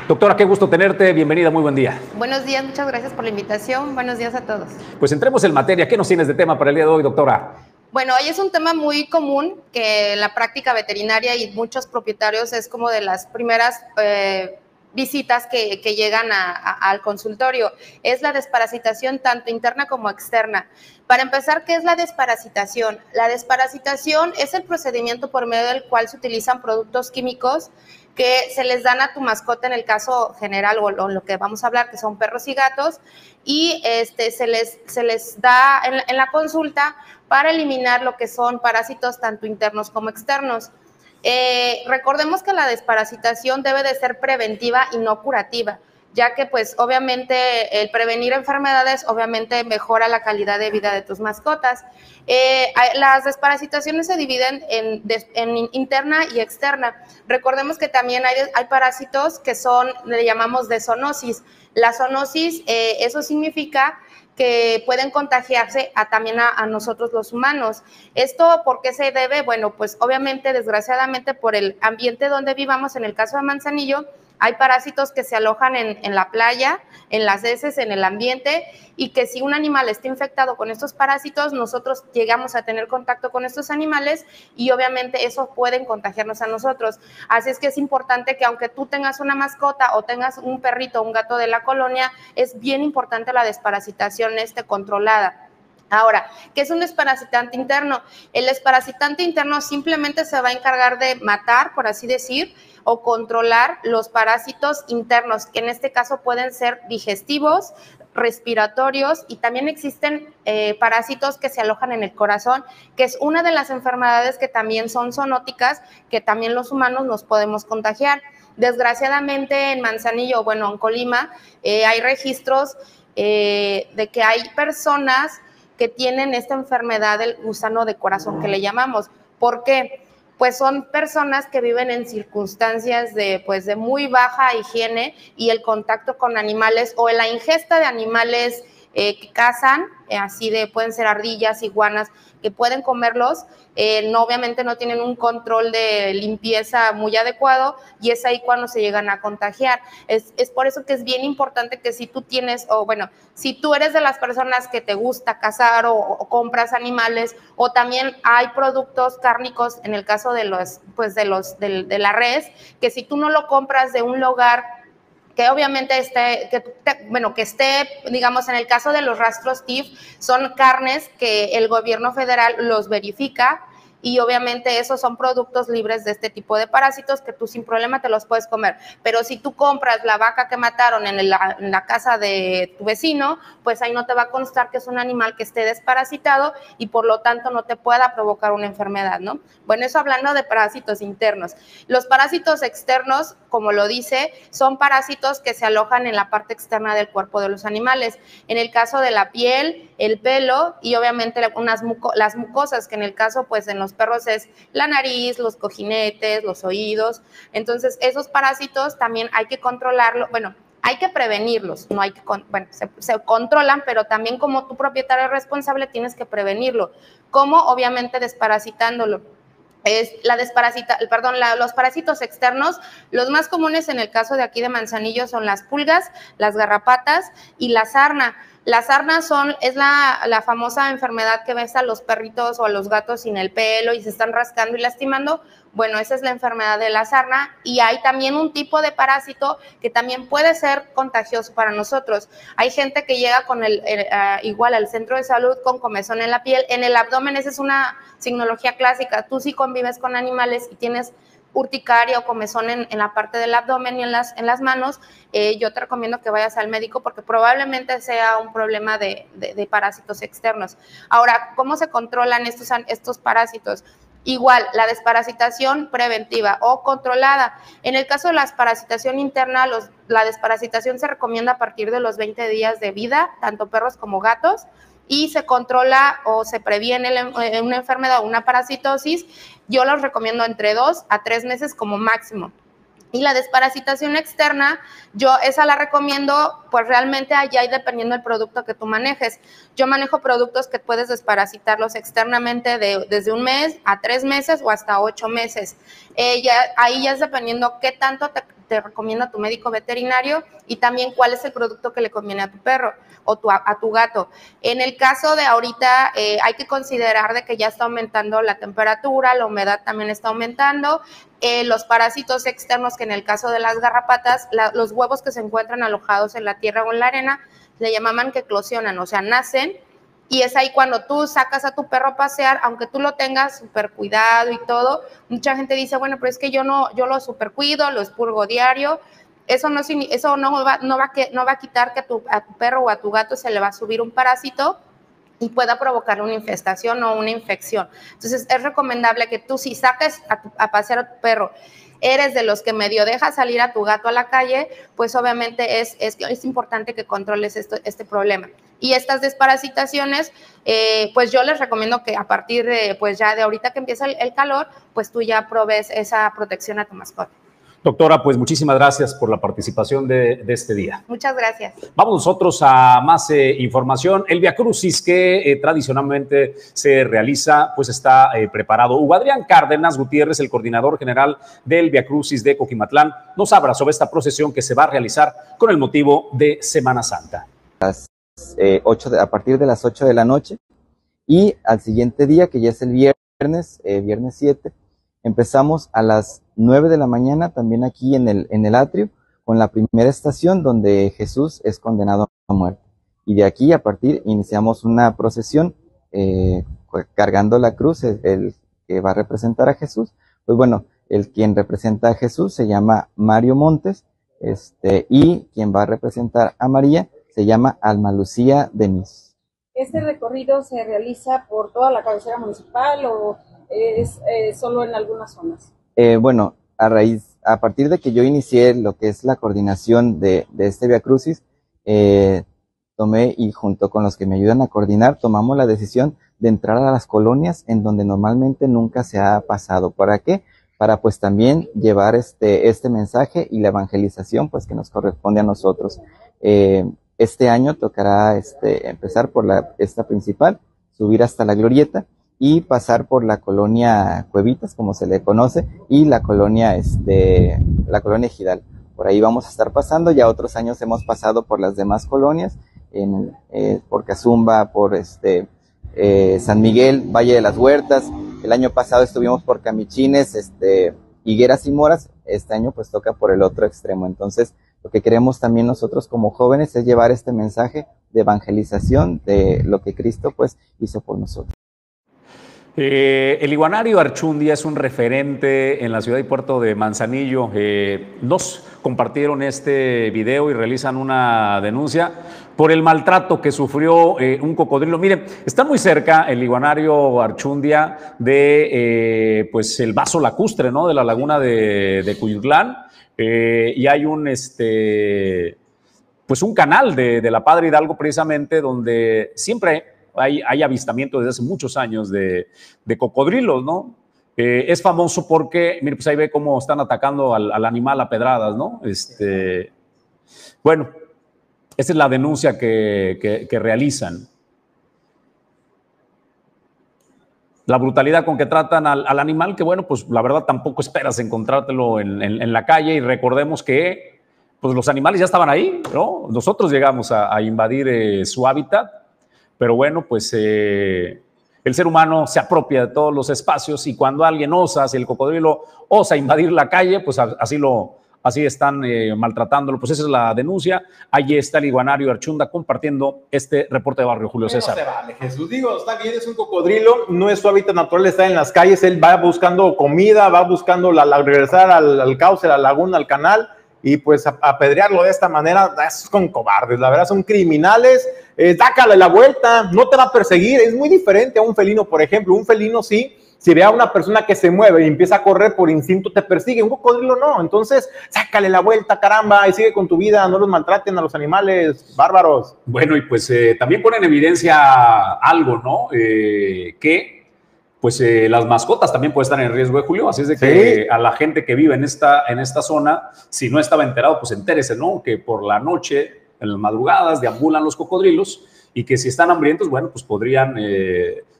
Doctora, qué gusto tenerte. Bienvenida, muy buen día. Buenos días, muchas gracias por la invitación. Buenos días a todos. Pues entremos en materia. ¿Qué nos tienes de tema para el día de hoy, doctora? Bueno, hoy es un tema muy común que la práctica veterinaria y muchos propietarios es como de las primeras eh, visitas que, llegan al consultorio. Es la desparasitación tanto interna como externa. Para empezar, ¿qué es la desparasitación? La desparasitación es el procedimiento por medio del cual se utilizan productos químicos que se les dan a tu mascota en el caso general o lo que vamos a hablar, que son perros y gatos, y este, se, les, se les da en la consulta para eliminar lo que son parásitos tanto internos como externos. Eh, recordemos que la desparasitación debe de ser preventiva y no curativa, ya que pues obviamente el prevenir enfermedades obviamente mejora la calidad de vida de tus mascotas. Eh, las desparasitaciones se dividen en, interna y externa. Recordemos que también hay, hay parásitos que son, le llamamos de zoonosis. La zoonosis, eh, eso significa que pueden contagiarse a, también a, nosotros los humanos. ¿Esto por qué se debe? Bueno, pues obviamente, desgraciadamente, por el ambiente donde vivamos, en el caso de Manzanillo, hay parásitos que se alojan en, la playa, en las heces, en el ambiente, y que si un animal está infectado con estos parásitos, nosotros llegamos a tener contacto con estos animales y obviamente eso pueden contagiarnos a nosotros. Así es que es importante que aunque tú tengas una mascota o tengas un perrito o un gato de la colonia, es bien importante la desparasitación este, controlada. Ahora, ¿qué es un desparasitante interno? El desparasitante interno simplemente se va a encargar de matar, por así decir, o controlar los parásitos internos, que en este caso pueden ser digestivos, respiratorios y también existen eh, parásitos que se alojan en el corazón, que es una de las enfermedades que también son zoonóticas, que también los humanos nos podemos contagiar. Desgraciadamente en Manzanillo, bueno, en Colima, eh, hay registros eh, de que hay personas que tienen esta enfermedad del gusano de corazón que le llamamos. ¿Por qué? Pues son personas que viven en circunstancias de, pues, de muy baja higiene y el contacto con animales o la ingesta de animales eh, que cazan, eh, así de, pueden ser ardillas, iguanas, que pueden comerlos, eh, no, obviamente no tienen un control de limpieza muy adecuado y es ahí cuando se llegan a contagiar. Es, por eso que es bien importante que si tú tienes, o bueno, si tú eres de las personas que te gusta cazar o, compras animales, o también hay productos cárnicos, en el caso de los, pues de los, de, de la res, que si tú no lo compras de un lugar que obviamente esté, que, bueno, que esté, digamos, en el caso de los rastros TIF, son carnes que el gobierno federal los verifica y obviamente esos son productos libres de este tipo de parásitos que tú sin problema te los puedes comer. Pero si tú compras la vaca que mataron en, la casa de tu vecino, pues ahí no te va a constar que es un animal que esté desparasitado y por lo tanto no te pueda provocar una enfermedad, ¿no? Bueno, eso hablando de parásitos internos. Los parásitos externos, como lo dice, son parásitos que se alojan en la parte externa del cuerpo de los animales. En el caso de la piel, el pelo y obviamente unas las mucosas, que en el caso, pues en perros es la nariz, los cojinetes, los oídos. Entonces, esos parásitos también hay que controlarlo. Bueno, hay que prevenirlos, no hay que, bueno, se, controlan, pero también como tu propietario responsable tienes que prevenirlo. como Obviamente desparasitándolo. Es la desparasita, perdón, los parásitos externos, los más comunes en el caso de aquí de Manzanillo son las pulgas, las garrapatas y la sarna. Las sarnas son, es la, la, famosa enfermedad que ves a los perritos o a los gatos sin el pelo y se están rascando y lastimando. Bueno, esa es la enfermedad de la sarna y hay también un tipo de parásito que también puede ser contagioso para nosotros. Hay gente que llega con el, ah, igual al centro de salud con comezón en la piel, en el abdomen, esa es una signología clásica. Tú sí convives con animales y tienes urticaria o comezón en, la parte del abdomen y en las, en las manos, eh, yo te recomiendo que vayas al médico porque probablemente sea un problema de, parásitos externos. Ahora, ¿cómo se controlan estos parásitos? Igual, la desparasitación preventiva o controlada. En el caso de la desparasitación interna, la desparasitación se recomienda a partir de los 20 días de vida, tanto perros como gatos y se controla o se previene eh, una enfermedad o una parasitosis, yo los recomiendo entre dos a tres meses como máximo. Y la desparasitación externa, yo esa la recomiendo, pues realmente allá y dependiendo del producto que tú manejes. Yo manejo productos que puedes desparasitarlos externamente de, desde un mes a tres meses o hasta ocho meses. Eh, ahí ya es dependiendo qué tanto te, te recomienda tu médico veterinario y también cuál es el producto que le conviene a tu perro o a, tu gato. En el caso de ahorita, eh, hay que considerar de que ya está aumentando la temperatura, la humedad también está aumentando, eh, los parásitos externos, que en el caso de las garrapatas, los huevos que se encuentran alojados en la tierra o en la arena, le llamaban que eclosionan, o sea, nacen y es ahí cuando tú sacas a tu perro a pasear, aunque tú lo tengas súper cuidado y todo, mucha gente dice, bueno, pero es que yo no, yo lo súper cuido, lo expurgo diario. Eso no, eso no va, no va, no va a quitar que a tu, a tu perro o a tu gato se le va a subir un parásito y pueda provocar una infestación o una infección. Entonces, es recomendable que tú si saques a, a, pasear a tu perro, eres de los que medio deja salir a tu gato a la calle, pues obviamente es, es, es importante que controles esto, este problema. Y estas desparasitaciones, eh, pues yo les recomiendo que a partir de, pues ya de ahorita que empieza el, calor, pues tú ya provees esa protección a tu mascota. Doctora, pues muchísimas gracias por la participación de, este día. Muchas gracias. Vamos nosotros a más eh, información. El Via Crucis que eh, tradicionalmente se realiza, pues está preparado. Hugo Adrián Cárdenas Gutiérrez, el coordinador general del Via Crucis de Coquimatlán, nos habla sobre esta procesión que se va a realizar con el motivo de Semana Santa. Eh, a partir de las 8 de la noche. Y al siguiente día, que ya es el viernes, eh, viernes 7, empezamos a las 9 de la mañana también aquí en el, en el atrio, con la primera estación donde Jesús es condenado a muerte. Y de aquí a partir iniciamos una procesión eh, cargando la cruz, el, que va a representar a Jesús. Pues bueno, el quien representa a Jesús se llama Mario Montes, este, y quien va a representar a María se llama Alma Lucía Denis. ¿Este recorrido se realiza por toda la cabecera municipal o es eh, solo en algunas zonas? Eh, bueno, a raíz, a partir de que yo inicié lo que es la coordinación de, este Via Crucis, eh, tomé y junto con los que me ayudan a coordinar, tomamos la decisión de entrar a las colonias en donde normalmente nunca se ha pasado. ¿Para qué? Para pues también llevar este, este mensaje y la evangelización pues que nos corresponde a nosotros. Este año tocará este, empezar por la, esta principal, subir hasta la glorieta y pasar por la colonia Cuevitas, como se le conoce, y la colonia, este, la colonia Gidal. Por ahí vamos a estar pasando, ya otros años hemos pasado por las demás colonias, en, eh, por Cazumba, por este, eh, San Miguel, Valle de las Huertas. El año pasado estuvimos por Camichines, este, Higueras y Moras. Este año pues toca por el otro extremo. Entonces, lo que queremos también nosotros como jóvenes es llevar este mensaje de evangelización de lo que Cristo pues hizo por nosotros. Eh, el iguanario Archundia es un referente en la ciudad y puerto de Manzanillo. Eh, nos compartieron este video y realizan una denuncia por el maltrato que sufrió eh, un cocodrilo. Miren, está muy cerca el iguanario Archundia de pues el vaso lacustre, ¿no? De la laguna de, de Cuyutlán. Eh, y hay un, este, pues un canal de, la Padre Hidalgo precisamente donde siempre hay, hay avistamiento desde hace muchos años de, cocodrilos, ¿no? Eh, es famoso porque, mire, pues ahí ve cómo están atacando al, animal a pedradas, ¿no? Este, bueno, esa es la denuncia que, realizan. La brutalidad con que tratan al, animal, que bueno, pues la verdad tampoco esperas encontrártelo en, la calle y recordemos que pues los animales ya estaban ahí, ¿no? Nosotros llegamos a, invadir eh, su hábitat, pero bueno, pues eh, el ser humano se apropia de todos los espacios y cuando alguien osa, si el cocodrilo osa invadir la calle, pues así lo, así están eh, maltratándolo. Pues esa es la denuncia. Allí está el iguanario Archunda compartiendo este reporte de barrio Julio César. No se vale, Jesús. Digo, está bien, es un cocodrilo, no es su hábitat natural está en las calles, él va buscando comida, va buscando la, regresar al, cauce, a la laguna, al canal. Y pues apedrearlo de esta manera, es con cobardes, la verdad son criminales, eh, dácale la vuelta, no te va a perseguir, es muy diferente a un felino, por ejemplo, un felino sí, si ve a una persona que se mueve y empieza a correr por instinto, te persigue. Un cocodrilo no. Entonces, sácale la vuelta, caramba, y sigue con tu vida. No los maltraten a los animales bárbaros. Bueno, y pues eh, también pone en evidencia algo, ¿no? Eh, que pues eh, las mascotas también pueden estar en riesgo de Julio, así es de que a la gente que vive en esta, en esta zona, si no estaba enterado, pues entérese, ¿no? Que por la noche, en las madrugadas, deambulan los cocodrilos y que si están hambrientos, bueno, pues podrían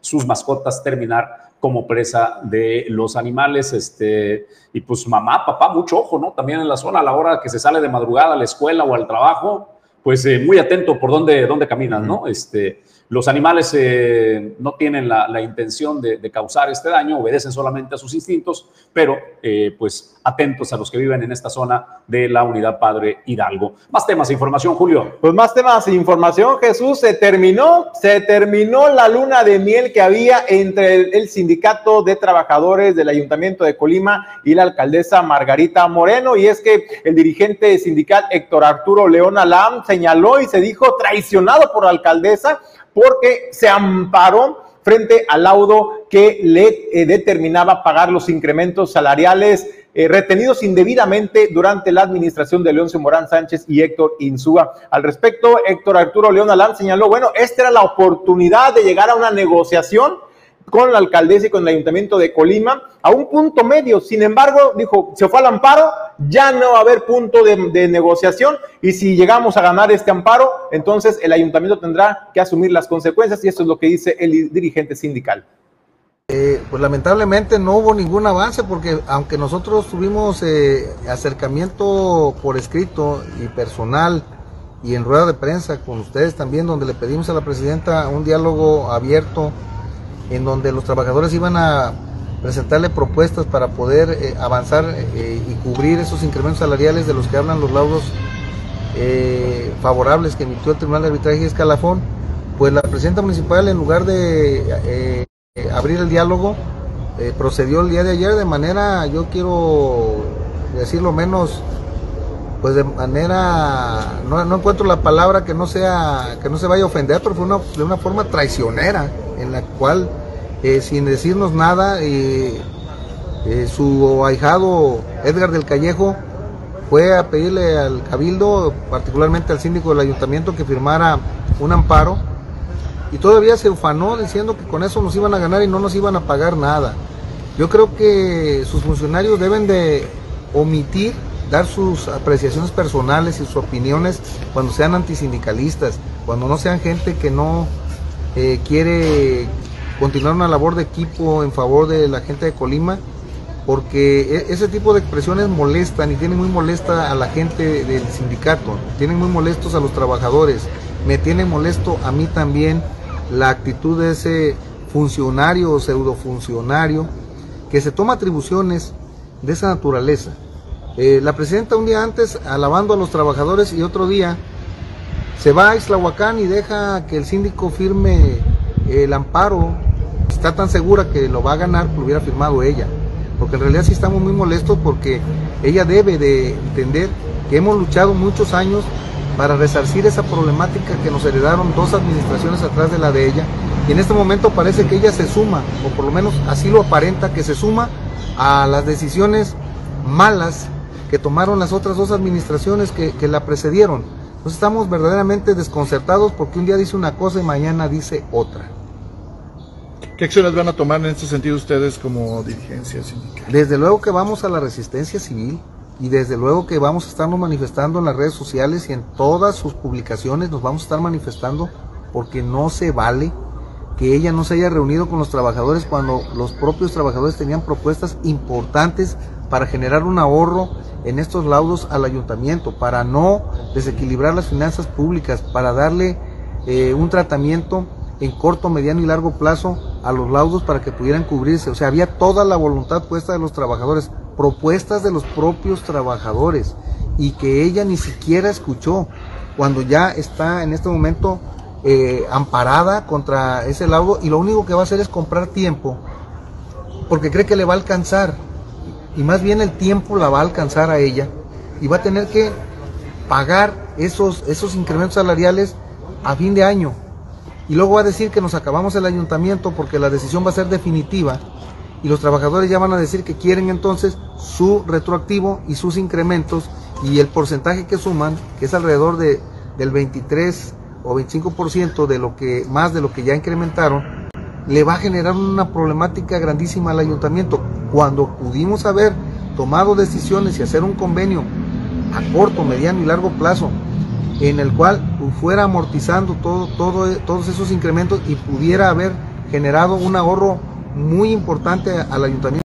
sus mascotas terminar como presa de los animales, este, y pues mamá, papá, mucho ojo, ¿no? También en la zona, a la hora que se sale de madrugada a la escuela o al trabajo, pues eh, muy atento por dónde, dónde caminas, ¿no? Este, los animales eh, no tienen la, intención de, causar este daño, obedecen solamente a sus instintos, pero eh, pues atentos a los que viven en esta zona de la unidad Padre Hidalgo. Más temas e información, Julio. Pues más temas e información, Jesús. Se terminó, se terminó la luna de miel que había entre el, el sindicato de trabajadores del Ayuntamiento de Colima y la alcaldesa Margarita Moreno. Y es que el dirigente sindical Héctor Arturo León Alam señaló y se dijo traicionado por la alcaldesa porque se amparó frente al laudo que le eh, determinaba pagar los incrementos salariales eh, retenidos indebidamente durante la administración de León Morán Sánchez y Héctor Insúa. Al respecto, Héctor Arturo León Alán señaló, bueno, esta era la oportunidad de llegar a una negociación con la alcaldesa y con el ayuntamiento de Colima a un punto medio. Sin embargo, dijo, se fue al amparo, ya no va a haber punto de, negociación y si llegamos a ganar este amparo, entonces el ayuntamiento tendrá que asumir las consecuencias y eso es lo que dice el dirigente sindical. Eh, pues lamentablemente no hubo ningún avance porque aunque nosotros tuvimos eh, acercamiento por escrito y personal y en rueda de prensa con ustedes también donde le pedimos a la presidenta un diálogo abierto en donde los trabajadores iban a presentarle propuestas para poder eh, avanzar eh, y cubrir esos incrementos salariales de los que hablan los laudos eh, favorables que emitió el Tribunal de Arbitraje y Escalafón, pues la presidenta municipal en lugar de abrir el diálogo, procedió el día de ayer de manera, yo quiero decirlo menos, pues de manera, no, encuentro la palabra que no sea, que no se vaya a ofender, pero fue de una forma traicionera, en la cual eh, sin decirnos nada, eh, eh, su ahijado Edgar del Callejo fue a pedirle al cabildo, particularmente al síndico del ayuntamiento, que firmara un amparo y todavía se ufanó diciendo que con eso nos iban a ganar y no nos iban a pagar nada. Yo creo que sus funcionarios deben de omitir dar sus apreciaciones personales y sus opiniones cuando sean antisindicalistas, cuando no sean gente que no quiere continuar una labor de equipo en favor de la gente de Colima, porque e, ese tipo de expresiones molestan y tienen muy molesta a la gente del sindicato, tienen muy molestos a los trabajadores, me tiene molesto a mí también la actitud de ese funcionario o pseudofuncionario que se toma atribuciones de esa naturaleza. Eh, la presidenta un día antes alabando a los trabajadores y otro día se va a Islahuacán y deja que el síndico firme el amparo está tan segura que lo va a ganar, lo hubiera firmado ella. Porque en realidad sí estamos muy molestos porque ella debe de entender que hemos luchado muchos años para resarcir esa problemática que nos heredaron dos administraciones atrás de la de ella. Y en este momento parece que ella se suma, o por lo menos así lo aparenta, que se suma a las decisiones malas que tomaron las otras dos administraciones que, que la precedieron. Entonces estamos verdaderamente desconcertados porque un día dice una cosa y mañana dice otra. ¿Qué acciones van a tomar en este sentido ustedes como dirigencia sindical? Desde luego que vamos a la resistencia civil y desde luego que vamos a estarnos manifestando en las redes sociales y en todas sus publicaciones nos vamos a estar manifestando porque no se vale que ella no se haya reunido con los trabajadores cuando los propios trabajadores tenían propuestas importantes para generar un ahorro en estos laudos al ayuntamiento, para no desequilibrar las finanzas públicas, para darle eh, un tratamiento en corto, mediano y largo plazo a los laudos para que pudieran cubrirse. O sea, había toda la voluntad puesta de los trabajadores, propuestas de los propios trabajadores y que ella ni siquiera escuchó cuando ya está en este momento eh, amparada contra ese laudo y lo único que va a hacer es comprar tiempo porque cree que le va a alcanzar y más bien el tiempo la va a alcanzar a ella y va a tener que pagar esos, esos incrementos salariales a fin de año. Y luego va a decir que nos acabamos el ayuntamiento porque la decisión va a ser definitiva y los trabajadores ya van a decir que quieren entonces su retroactivo y sus incrementos y el porcentaje que suman, que es alrededor de, del 23 o 25% de lo que más de lo que ya incrementaron, le va a generar una problemática grandísima al ayuntamiento. Cuando pudimos haber tomado decisiones y hacer un convenio a corto, mediano y largo plazo, en el cual fuera amortizando todo, todo, todos esos incrementos y pudiera haber generado un ahorro muy importante al ayuntamiento.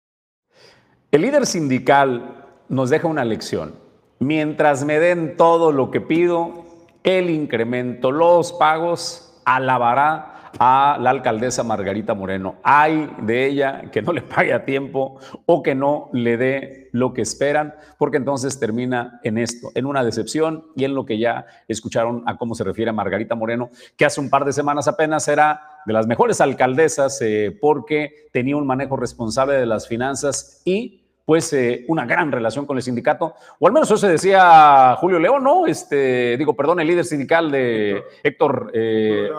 El líder sindical nos deja una lección. Mientras me den todo lo que pido, el incremento, los pagos, alabará a la alcaldesa Margarita Moreno. Hay de ella que no le pague a tiempo o que no le dé lo que esperan, porque entonces termina en esto, en una decepción y en lo que ya escucharon a cómo se refiere a Margarita Moreno, que hace un par de semanas apenas era de las mejores alcaldesas eh, porque tenía un manejo responsable de las finanzas y pues eh, una gran relación con el sindicato, o al menos eso se decía Julio León, ¿no? Este, digo, perdón, el líder sindical de Héctor. Eh,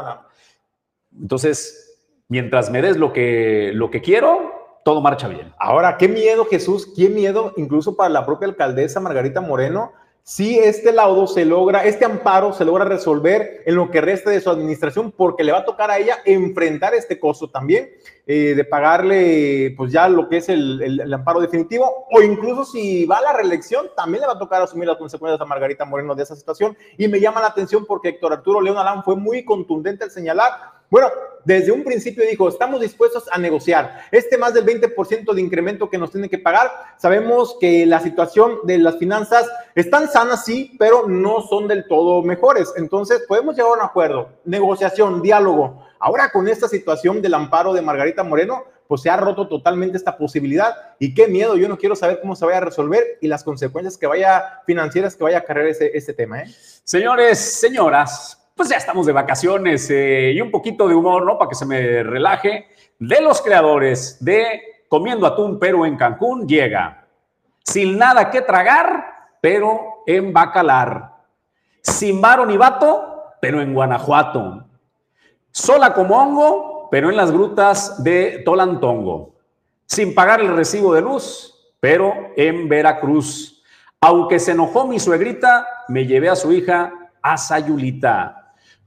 entonces, mientras me des lo que, lo que quiero, todo marcha bien. Ahora, qué miedo, Jesús, qué miedo, incluso para la propia alcaldesa Margarita Moreno, si este laudo se logra, este amparo se logra resolver en lo que resta de su administración, porque le va a tocar a ella enfrentar este costo también, eh, de pagarle pues ya lo que es el, el, amparo definitivo, o incluso si va a la reelección, también le va a tocar asumir las consecuencias a Margarita Moreno de esa situación. Y me llama la atención porque Héctor Arturo León Alán fue muy contundente al señalar bueno, desde un principio dijo, estamos dispuestos a negociar. Este más del 20% de incremento que nos tienen que pagar, sabemos que la situación de las finanzas están sanas, sí, pero no son del todo mejores. Entonces, podemos llegar a un acuerdo, negociación, diálogo. Ahora con esta situación del amparo de Margarita Moreno, pues se ha roto totalmente esta posibilidad y qué miedo, yo no quiero saber cómo se vaya a resolver y las consecuencias que vaya financieras que vaya a cargar ese, ese tema. ¿eh? Señores, señoras, pues ya estamos de vacaciones eh, y un poquito de humor, ¿no? Para que se me relaje. De los creadores de Comiendo Atún, pero en Cancún, llega sin nada que tragar, pero en Bacalar. Sin varo ni vato, pero en Guanajuato. Sola como hongo, pero en las grutas de Tolantongo. Sin pagar el recibo de luz, pero en Veracruz. Aunque se enojó mi suegrita, me llevé a su hija a Sayulita.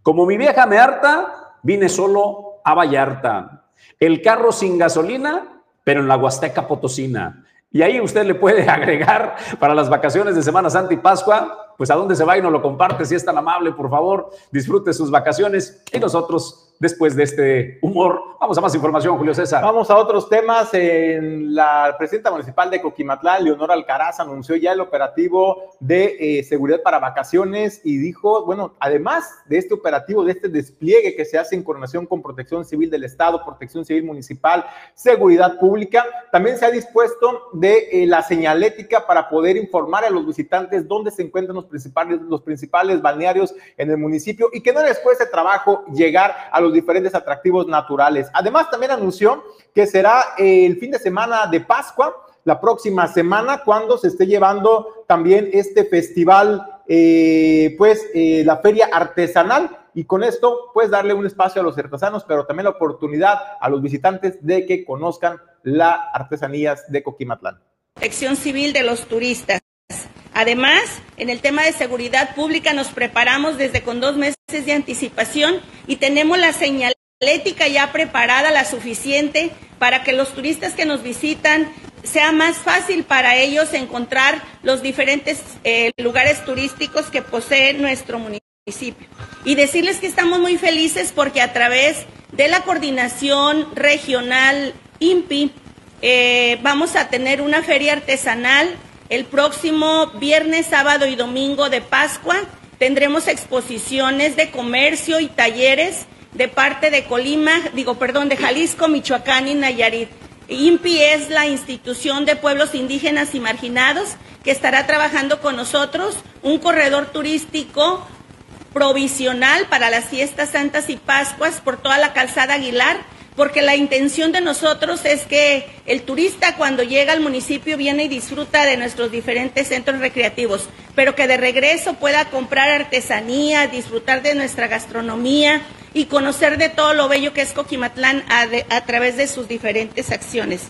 Como mi vieja me harta, vine solo a Vallarta. El carro sin gasolina, pero en la Huasteca Potosina. Y ahí usted le puede agregar para las vacaciones de Semana Santa y Pascua, pues a dónde se va y nos lo comparte, si es tan amable, por favor, disfrute sus vacaciones y nosotros después de este humor. Vamos a más información, Julio César. Vamos a otros temas. En la presidenta municipal de Coquimatlán, Leonor Alcaraz, anunció ya el operativo de eh, seguridad para vacaciones y dijo, bueno, además de este operativo, de este despliegue que se hace en coordinación con Protección Civil del Estado, Protección Civil Municipal, Seguridad Pública, también se ha dispuesto de eh, la señalética para poder informar a los visitantes dónde se encuentran los principales, los principales balnearios en el municipio y que no les cueste trabajo llegar a los los diferentes atractivos naturales. Además, también anunció que será el fin de semana de Pascua, la próxima semana, cuando se esté llevando también este festival, eh, pues eh, la feria artesanal. Y con esto, pues darle un espacio a los artesanos, pero también la oportunidad a los visitantes de que conozcan las artesanías de Coquimatlán. Protección civil de los turistas. Además, en el tema de seguridad pública nos preparamos desde con dos meses de anticipación y tenemos la señalética ya preparada, la suficiente, para que los turistas que nos visitan sea más fácil para ellos encontrar los diferentes eh, lugares turísticos que posee nuestro municipio. Y decirles que estamos muy felices porque a través de la coordinación regional INPI eh, vamos a tener una feria artesanal el próximo viernes, sábado y domingo de Pascua tendremos exposiciones de comercio y talleres de parte de Colima, digo, perdón, de Jalisco, Michoacán y Nayarit. INPI es la institución de pueblos indígenas y marginados que estará trabajando con nosotros un corredor turístico provisional para las fiestas santas y Pascuas por toda la calzada Aguilar porque la intención de nosotros es que el turista cuando llega al municipio viene y disfruta de nuestros diferentes centros recreativos, pero que de regreso pueda comprar artesanía, disfrutar de nuestra gastronomía y conocer de todo lo bello que es Coquimatlán a, a través de sus diferentes acciones.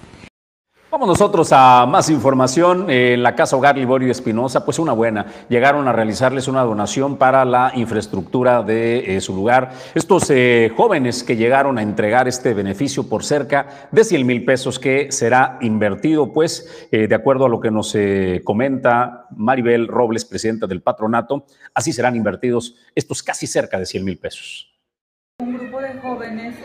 Vamos nosotros a más información. La Casa Hogar Liborio Espinosa, pues una buena. Llegaron a realizarles una donación para la infraestructura de eh, su lugar. Estos eh, jóvenes que llegaron a entregar este beneficio por cerca de 100 mil pesos que será invertido, pues, eh, de acuerdo a lo que nos comenta Maribel Robles, presidenta del patronato, así serán invertidos estos casi cerca de 100 mil pesos. Un grupo de jóvenes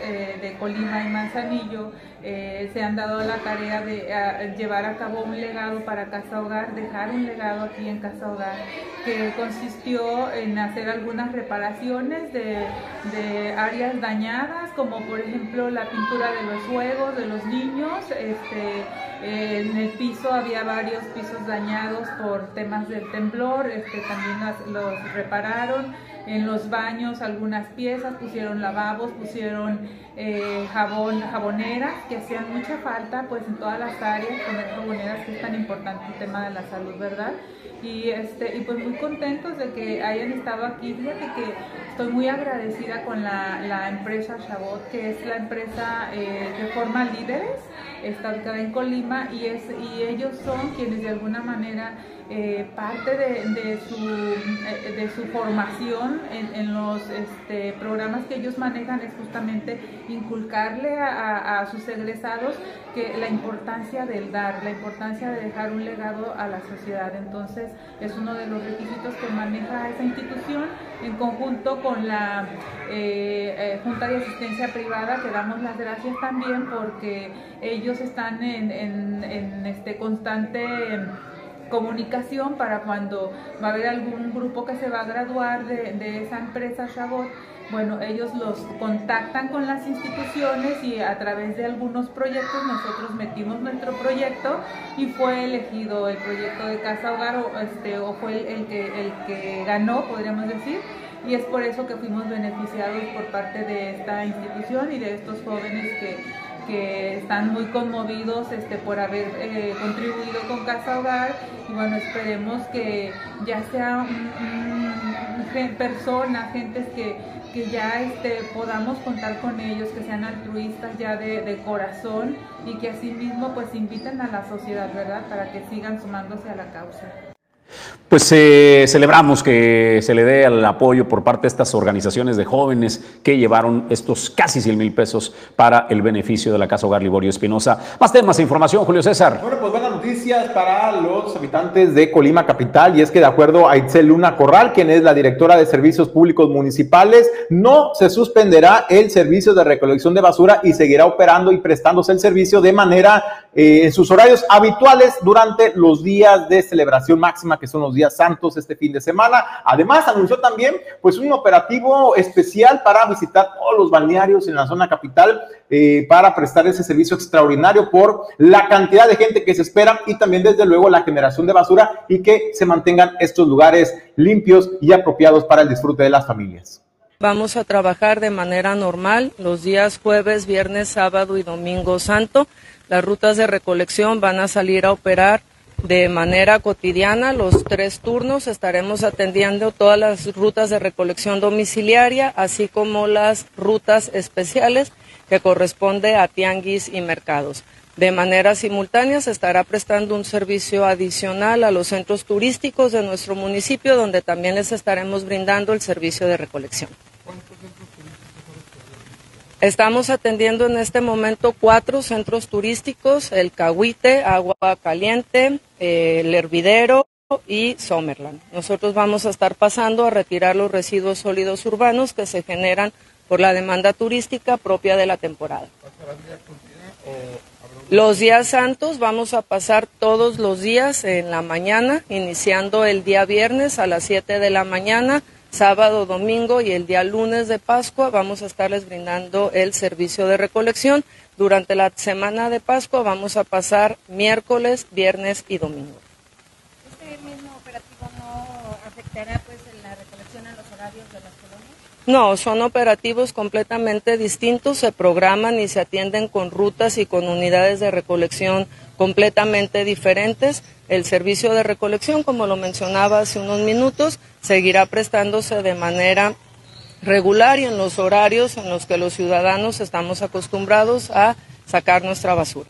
de Colima y Manzanillo eh, se han dado la tarea de llevar a cabo un legado para Casa Hogar, dejar un legado aquí en Casa Hogar, que consistió en hacer algunas reparaciones de, áreas dañadas, como por ejemplo la pintura de los juegos de los niños. Este, en el piso había varios pisos dañados por temas del temblor, este, también los repararon. En los baños algunas piezas, pusieron lavabos, pusieron eh, jabón, jaboneras que hacían mucha falta pues en todas las áreas, poner jaboneras que es tan importante el tema de la salud, ¿verdad? Y, este, y pues muy contentos de que hayan estado aquí. Fíjate que estoy muy agradecida con la, la empresa Chabot, que es la empresa eh, que forma líderes, está ubicada en Colima y, es, y ellos son quienes de alguna manera eh, parte de, su, eh, de su formación en, los este, programas que ellos manejan es justamente inculcarle a, sus egresados que la importancia del dar, la importancia de dejar un legado a la sociedad. Entonces es uno de los requisitos que maneja esa institución en conjunto con la eh, Junta de Asistencia Privada, que damos las gracias también porque ellos están en, en este constante comunicación para cuando va a haber algún grupo que se va a graduar de, esa empresa Chabot, bueno, ellos los contactan con las instituciones y a través de algunos proyectos nosotros metimos nuestro proyecto y fue elegido el proyecto de Casa Hogar o, este, o fue el, que, el que ganó, podríamos decir, y es por eso que fuimos beneficiados por parte de esta institución y de estos jóvenes que que están muy conmovidos este, por haber eh, contribuido con Casa Hogar y bueno, esperemos que ya sea personas, gentes que, que ya este, podamos contar con ellos, que sean altruistas ya de, de corazón y que asimismo pues inviten a la sociedad, ¿verdad? Para que sigan sumándose a la causa. Pues eh, celebramos que se le dé el apoyo por parte de estas organizaciones de jóvenes que llevaron estos casi 100 mil pesos para el beneficio de la Casa Hogar Liborio Espinosa. Más temas e información, Julio César. Bueno, pues noticias para los habitantes de Colima Capital y es que de acuerdo a Itzel Luna Corral, quien es la directora de Servicios Públicos Municipales, no se suspenderá el servicio de recolección de basura y seguirá operando y prestándose el servicio de manera eh, en sus horarios habituales durante los días de celebración máxima que son los días santos este fin de semana. Además, anunció también pues un operativo especial para visitar todos los balnearios en la zona capital eh, para prestar ese servicio extraordinario por la cantidad de gente que se espera y también desde luego la generación de basura y que se mantengan estos lugares limpios y apropiados para el disfrute de las familias. Vamos a trabajar de manera normal los días jueves, viernes, sábado y domingo santo. Las rutas de recolección van a salir a operar de manera cotidiana, los tres turnos, estaremos atendiendo todas las rutas de recolección domiciliaria, así como las rutas especiales que corresponde a tianguis y mercados. De manera simultánea se estará prestando un servicio adicional a los centros turísticos de nuestro municipio, donde también les estaremos brindando el servicio de recolección. Estamos atendiendo en este momento cuatro centros turísticos, el Cahuite, Agua Caliente, eh, el Hervidero y Summerland. Nosotros vamos a estar pasando a retirar los residuos sólidos urbanos que se generan por la demanda turística propia de la temporada. Los días santos vamos a pasar todos los días en la mañana, iniciando el día viernes a las 7 de la mañana sábado, domingo y el día lunes de Pascua vamos a estarles brindando el servicio de recolección. Durante la semana de Pascua vamos a pasar miércoles, viernes y domingo. ¿Este mismo operativo no afectará pues la recolección en los horarios de las colonias? No, son operativos completamente distintos, se programan y se atienden con rutas y con unidades de recolección completamente diferentes. El servicio de recolección, como lo mencionaba hace unos minutos, seguirá prestándose de manera regular y en los horarios en los que los ciudadanos estamos acostumbrados a sacar nuestra basura.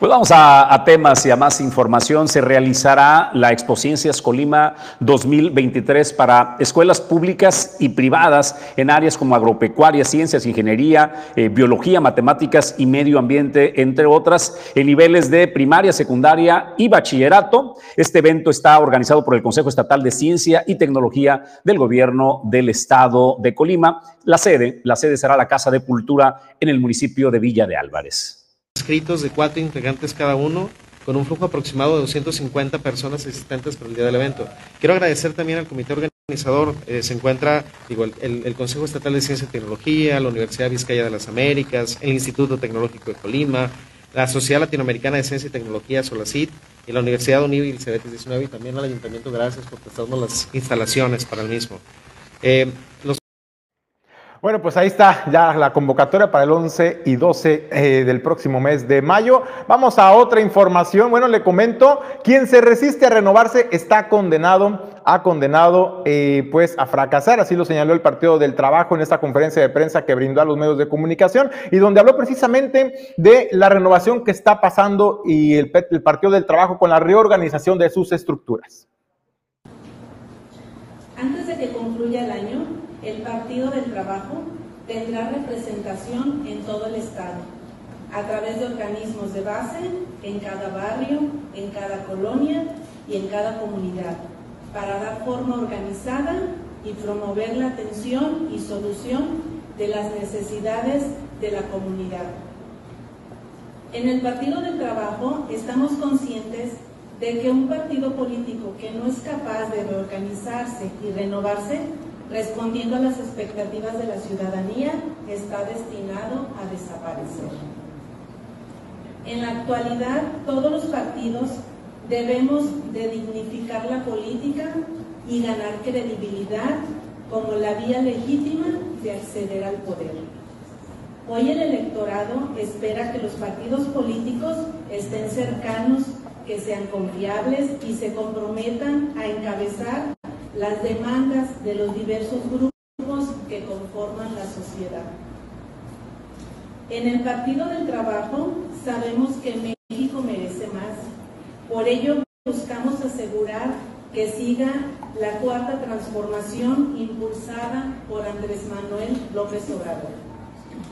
Pues vamos a, temas y a más información. Se realizará la Exposciencias Colima 2023 para escuelas públicas y privadas en áreas como agropecuaria, ciencias, ingeniería, eh, biología, matemáticas y medio ambiente, entre otras, en niveles de primaria, secundaria y bachillerato. Este evento está organizado por el Consejo Estatal de Ciencia y Tecnología del Gobierno del Estado de Colima. La sede, la sede será la Casa de Cultura en el municipio de Villa de Álvarez escritos de cuatro integrantes cada uno, con un flujo aproximado de 250 personas asistentes para el día del evento. Quiero agradecer también al comité organizador, eh, se encuentra digo, el, Consejo Estatal de Ciencia y Tecnología, la Universidad Vizcaya de las Américas, el Instituto Tecnológico de Colima, la Sociedad Latinoamericana de Ciencia y Tecnología, SOLACIT, y la Universidad Univ y el CEBETIS 19, y también al Ayuntamiento, gracias por prestarnos las instalaciones para el mismo. Eh, los bueno, pues ahí está ya la convocatoria para el 11 y 12 eh, del próximo mes de mayo. Vamos a otra información. Bueno, le comento, quien se resiste a renovarse está condenado, ha condenado eh, pues a fracasar. Así lo señaló el Partido del Trabajo en esta conferencia de prensa que brindó a los medios de comunicación y donde habló precisamente de la renovación que está pasando y el, el Partido del Trabajo con la reorganización de sus estructuras. Antes de que concluya el año, el Partido del Trabajo tendrá representación en todo el Estado, a través de organismos de base en cada barrio, en cada colonia y en cada comunidad, para dar forma organizada y promover la atención y solución de las necesidades de la comunidad. En el Partido del Trabajo estamos conscientes de que un partido político que no es capaz de reorganizarse y renovarse respondiendo a las expectativas de la ciudadanía, está destinado a desaparecer. En la actualidad, todos los partidos debemos de dignificar la política y ganar credibilidad como la vía legítima de acceder al poder. Hoy el electorado espera que los partidos políticos estén cercanos, que sean confiables y se comprometan a encabezar las demandas de los diversos grupos que conforman la sociedad. En el Partido del Trabajo sabemos que México merece más. Por ello buscamos asegurar que siga la cuarta transformación impulsada por Andrés Manuel López Obrador.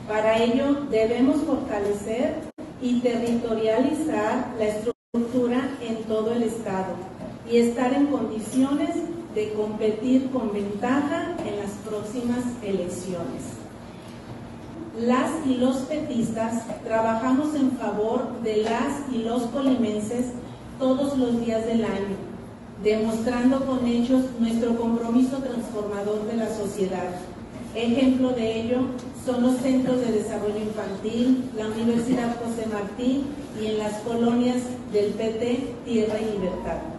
Para ello debemos fortalecer y territorializar la estructura en todo el Estado y estar en condiciones de competir con ventaja en las próximas elecciones. Las y los petistas trabajamos en favor de las y los colimenses todos los días del año, demostrando con hechos nuestro compromiso transformador de la sociedad. Ejemplo de ello son los centros de desarrollo infantil, la Universidad José Martí y en las colonias del PT Tierra y Libertad.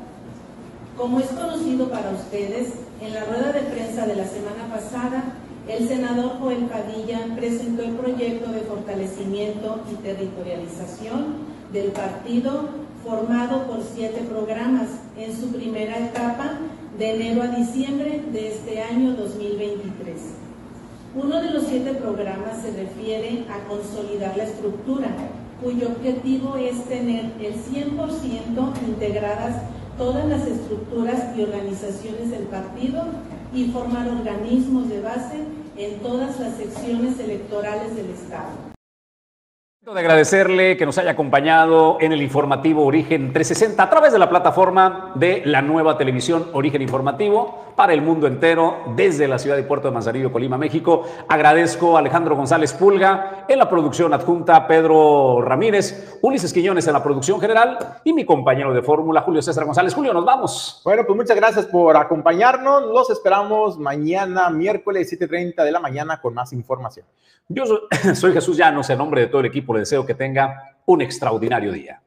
Como es conocido para ustedes, en la rueda de prensa de la semana pasada, el senador Joel Padilla presentó el proyecto de fortalecimiento y territorialización del partido formado por siete programas en su primera etapa de enero a diciembre de este año 2023. Uno de los siete programas se refiere a consolidar la estructura, cuyo objetivo es tener el 100% integradas todas las estructuras y organizaciones del partido y formar organismos de base en todas las secciones electorales del Estado de agradecerle que nos haya acompañado en el informativo Origen 360 a través de la plataforma de la nueva televisión Origen Informativo para el mundo entero desde la ciudad de Puerto de Manzanillo, Colima, México. Agradezco a Alejandro González Pulga en la producción adjunta, Pedro Ramírez, Ulises Quiñones en la producción general y mi compañero de fórmula, Julio César González. Julio, nos vamos. Bueno, pues muchas gracias por acompañarnos. Los esperamos mañana, miércoles 7.30 de la mañana con más información. Yo soy Jesús Llanos, en nombre de todo el equipo le deseo que tenga un extraordinario día.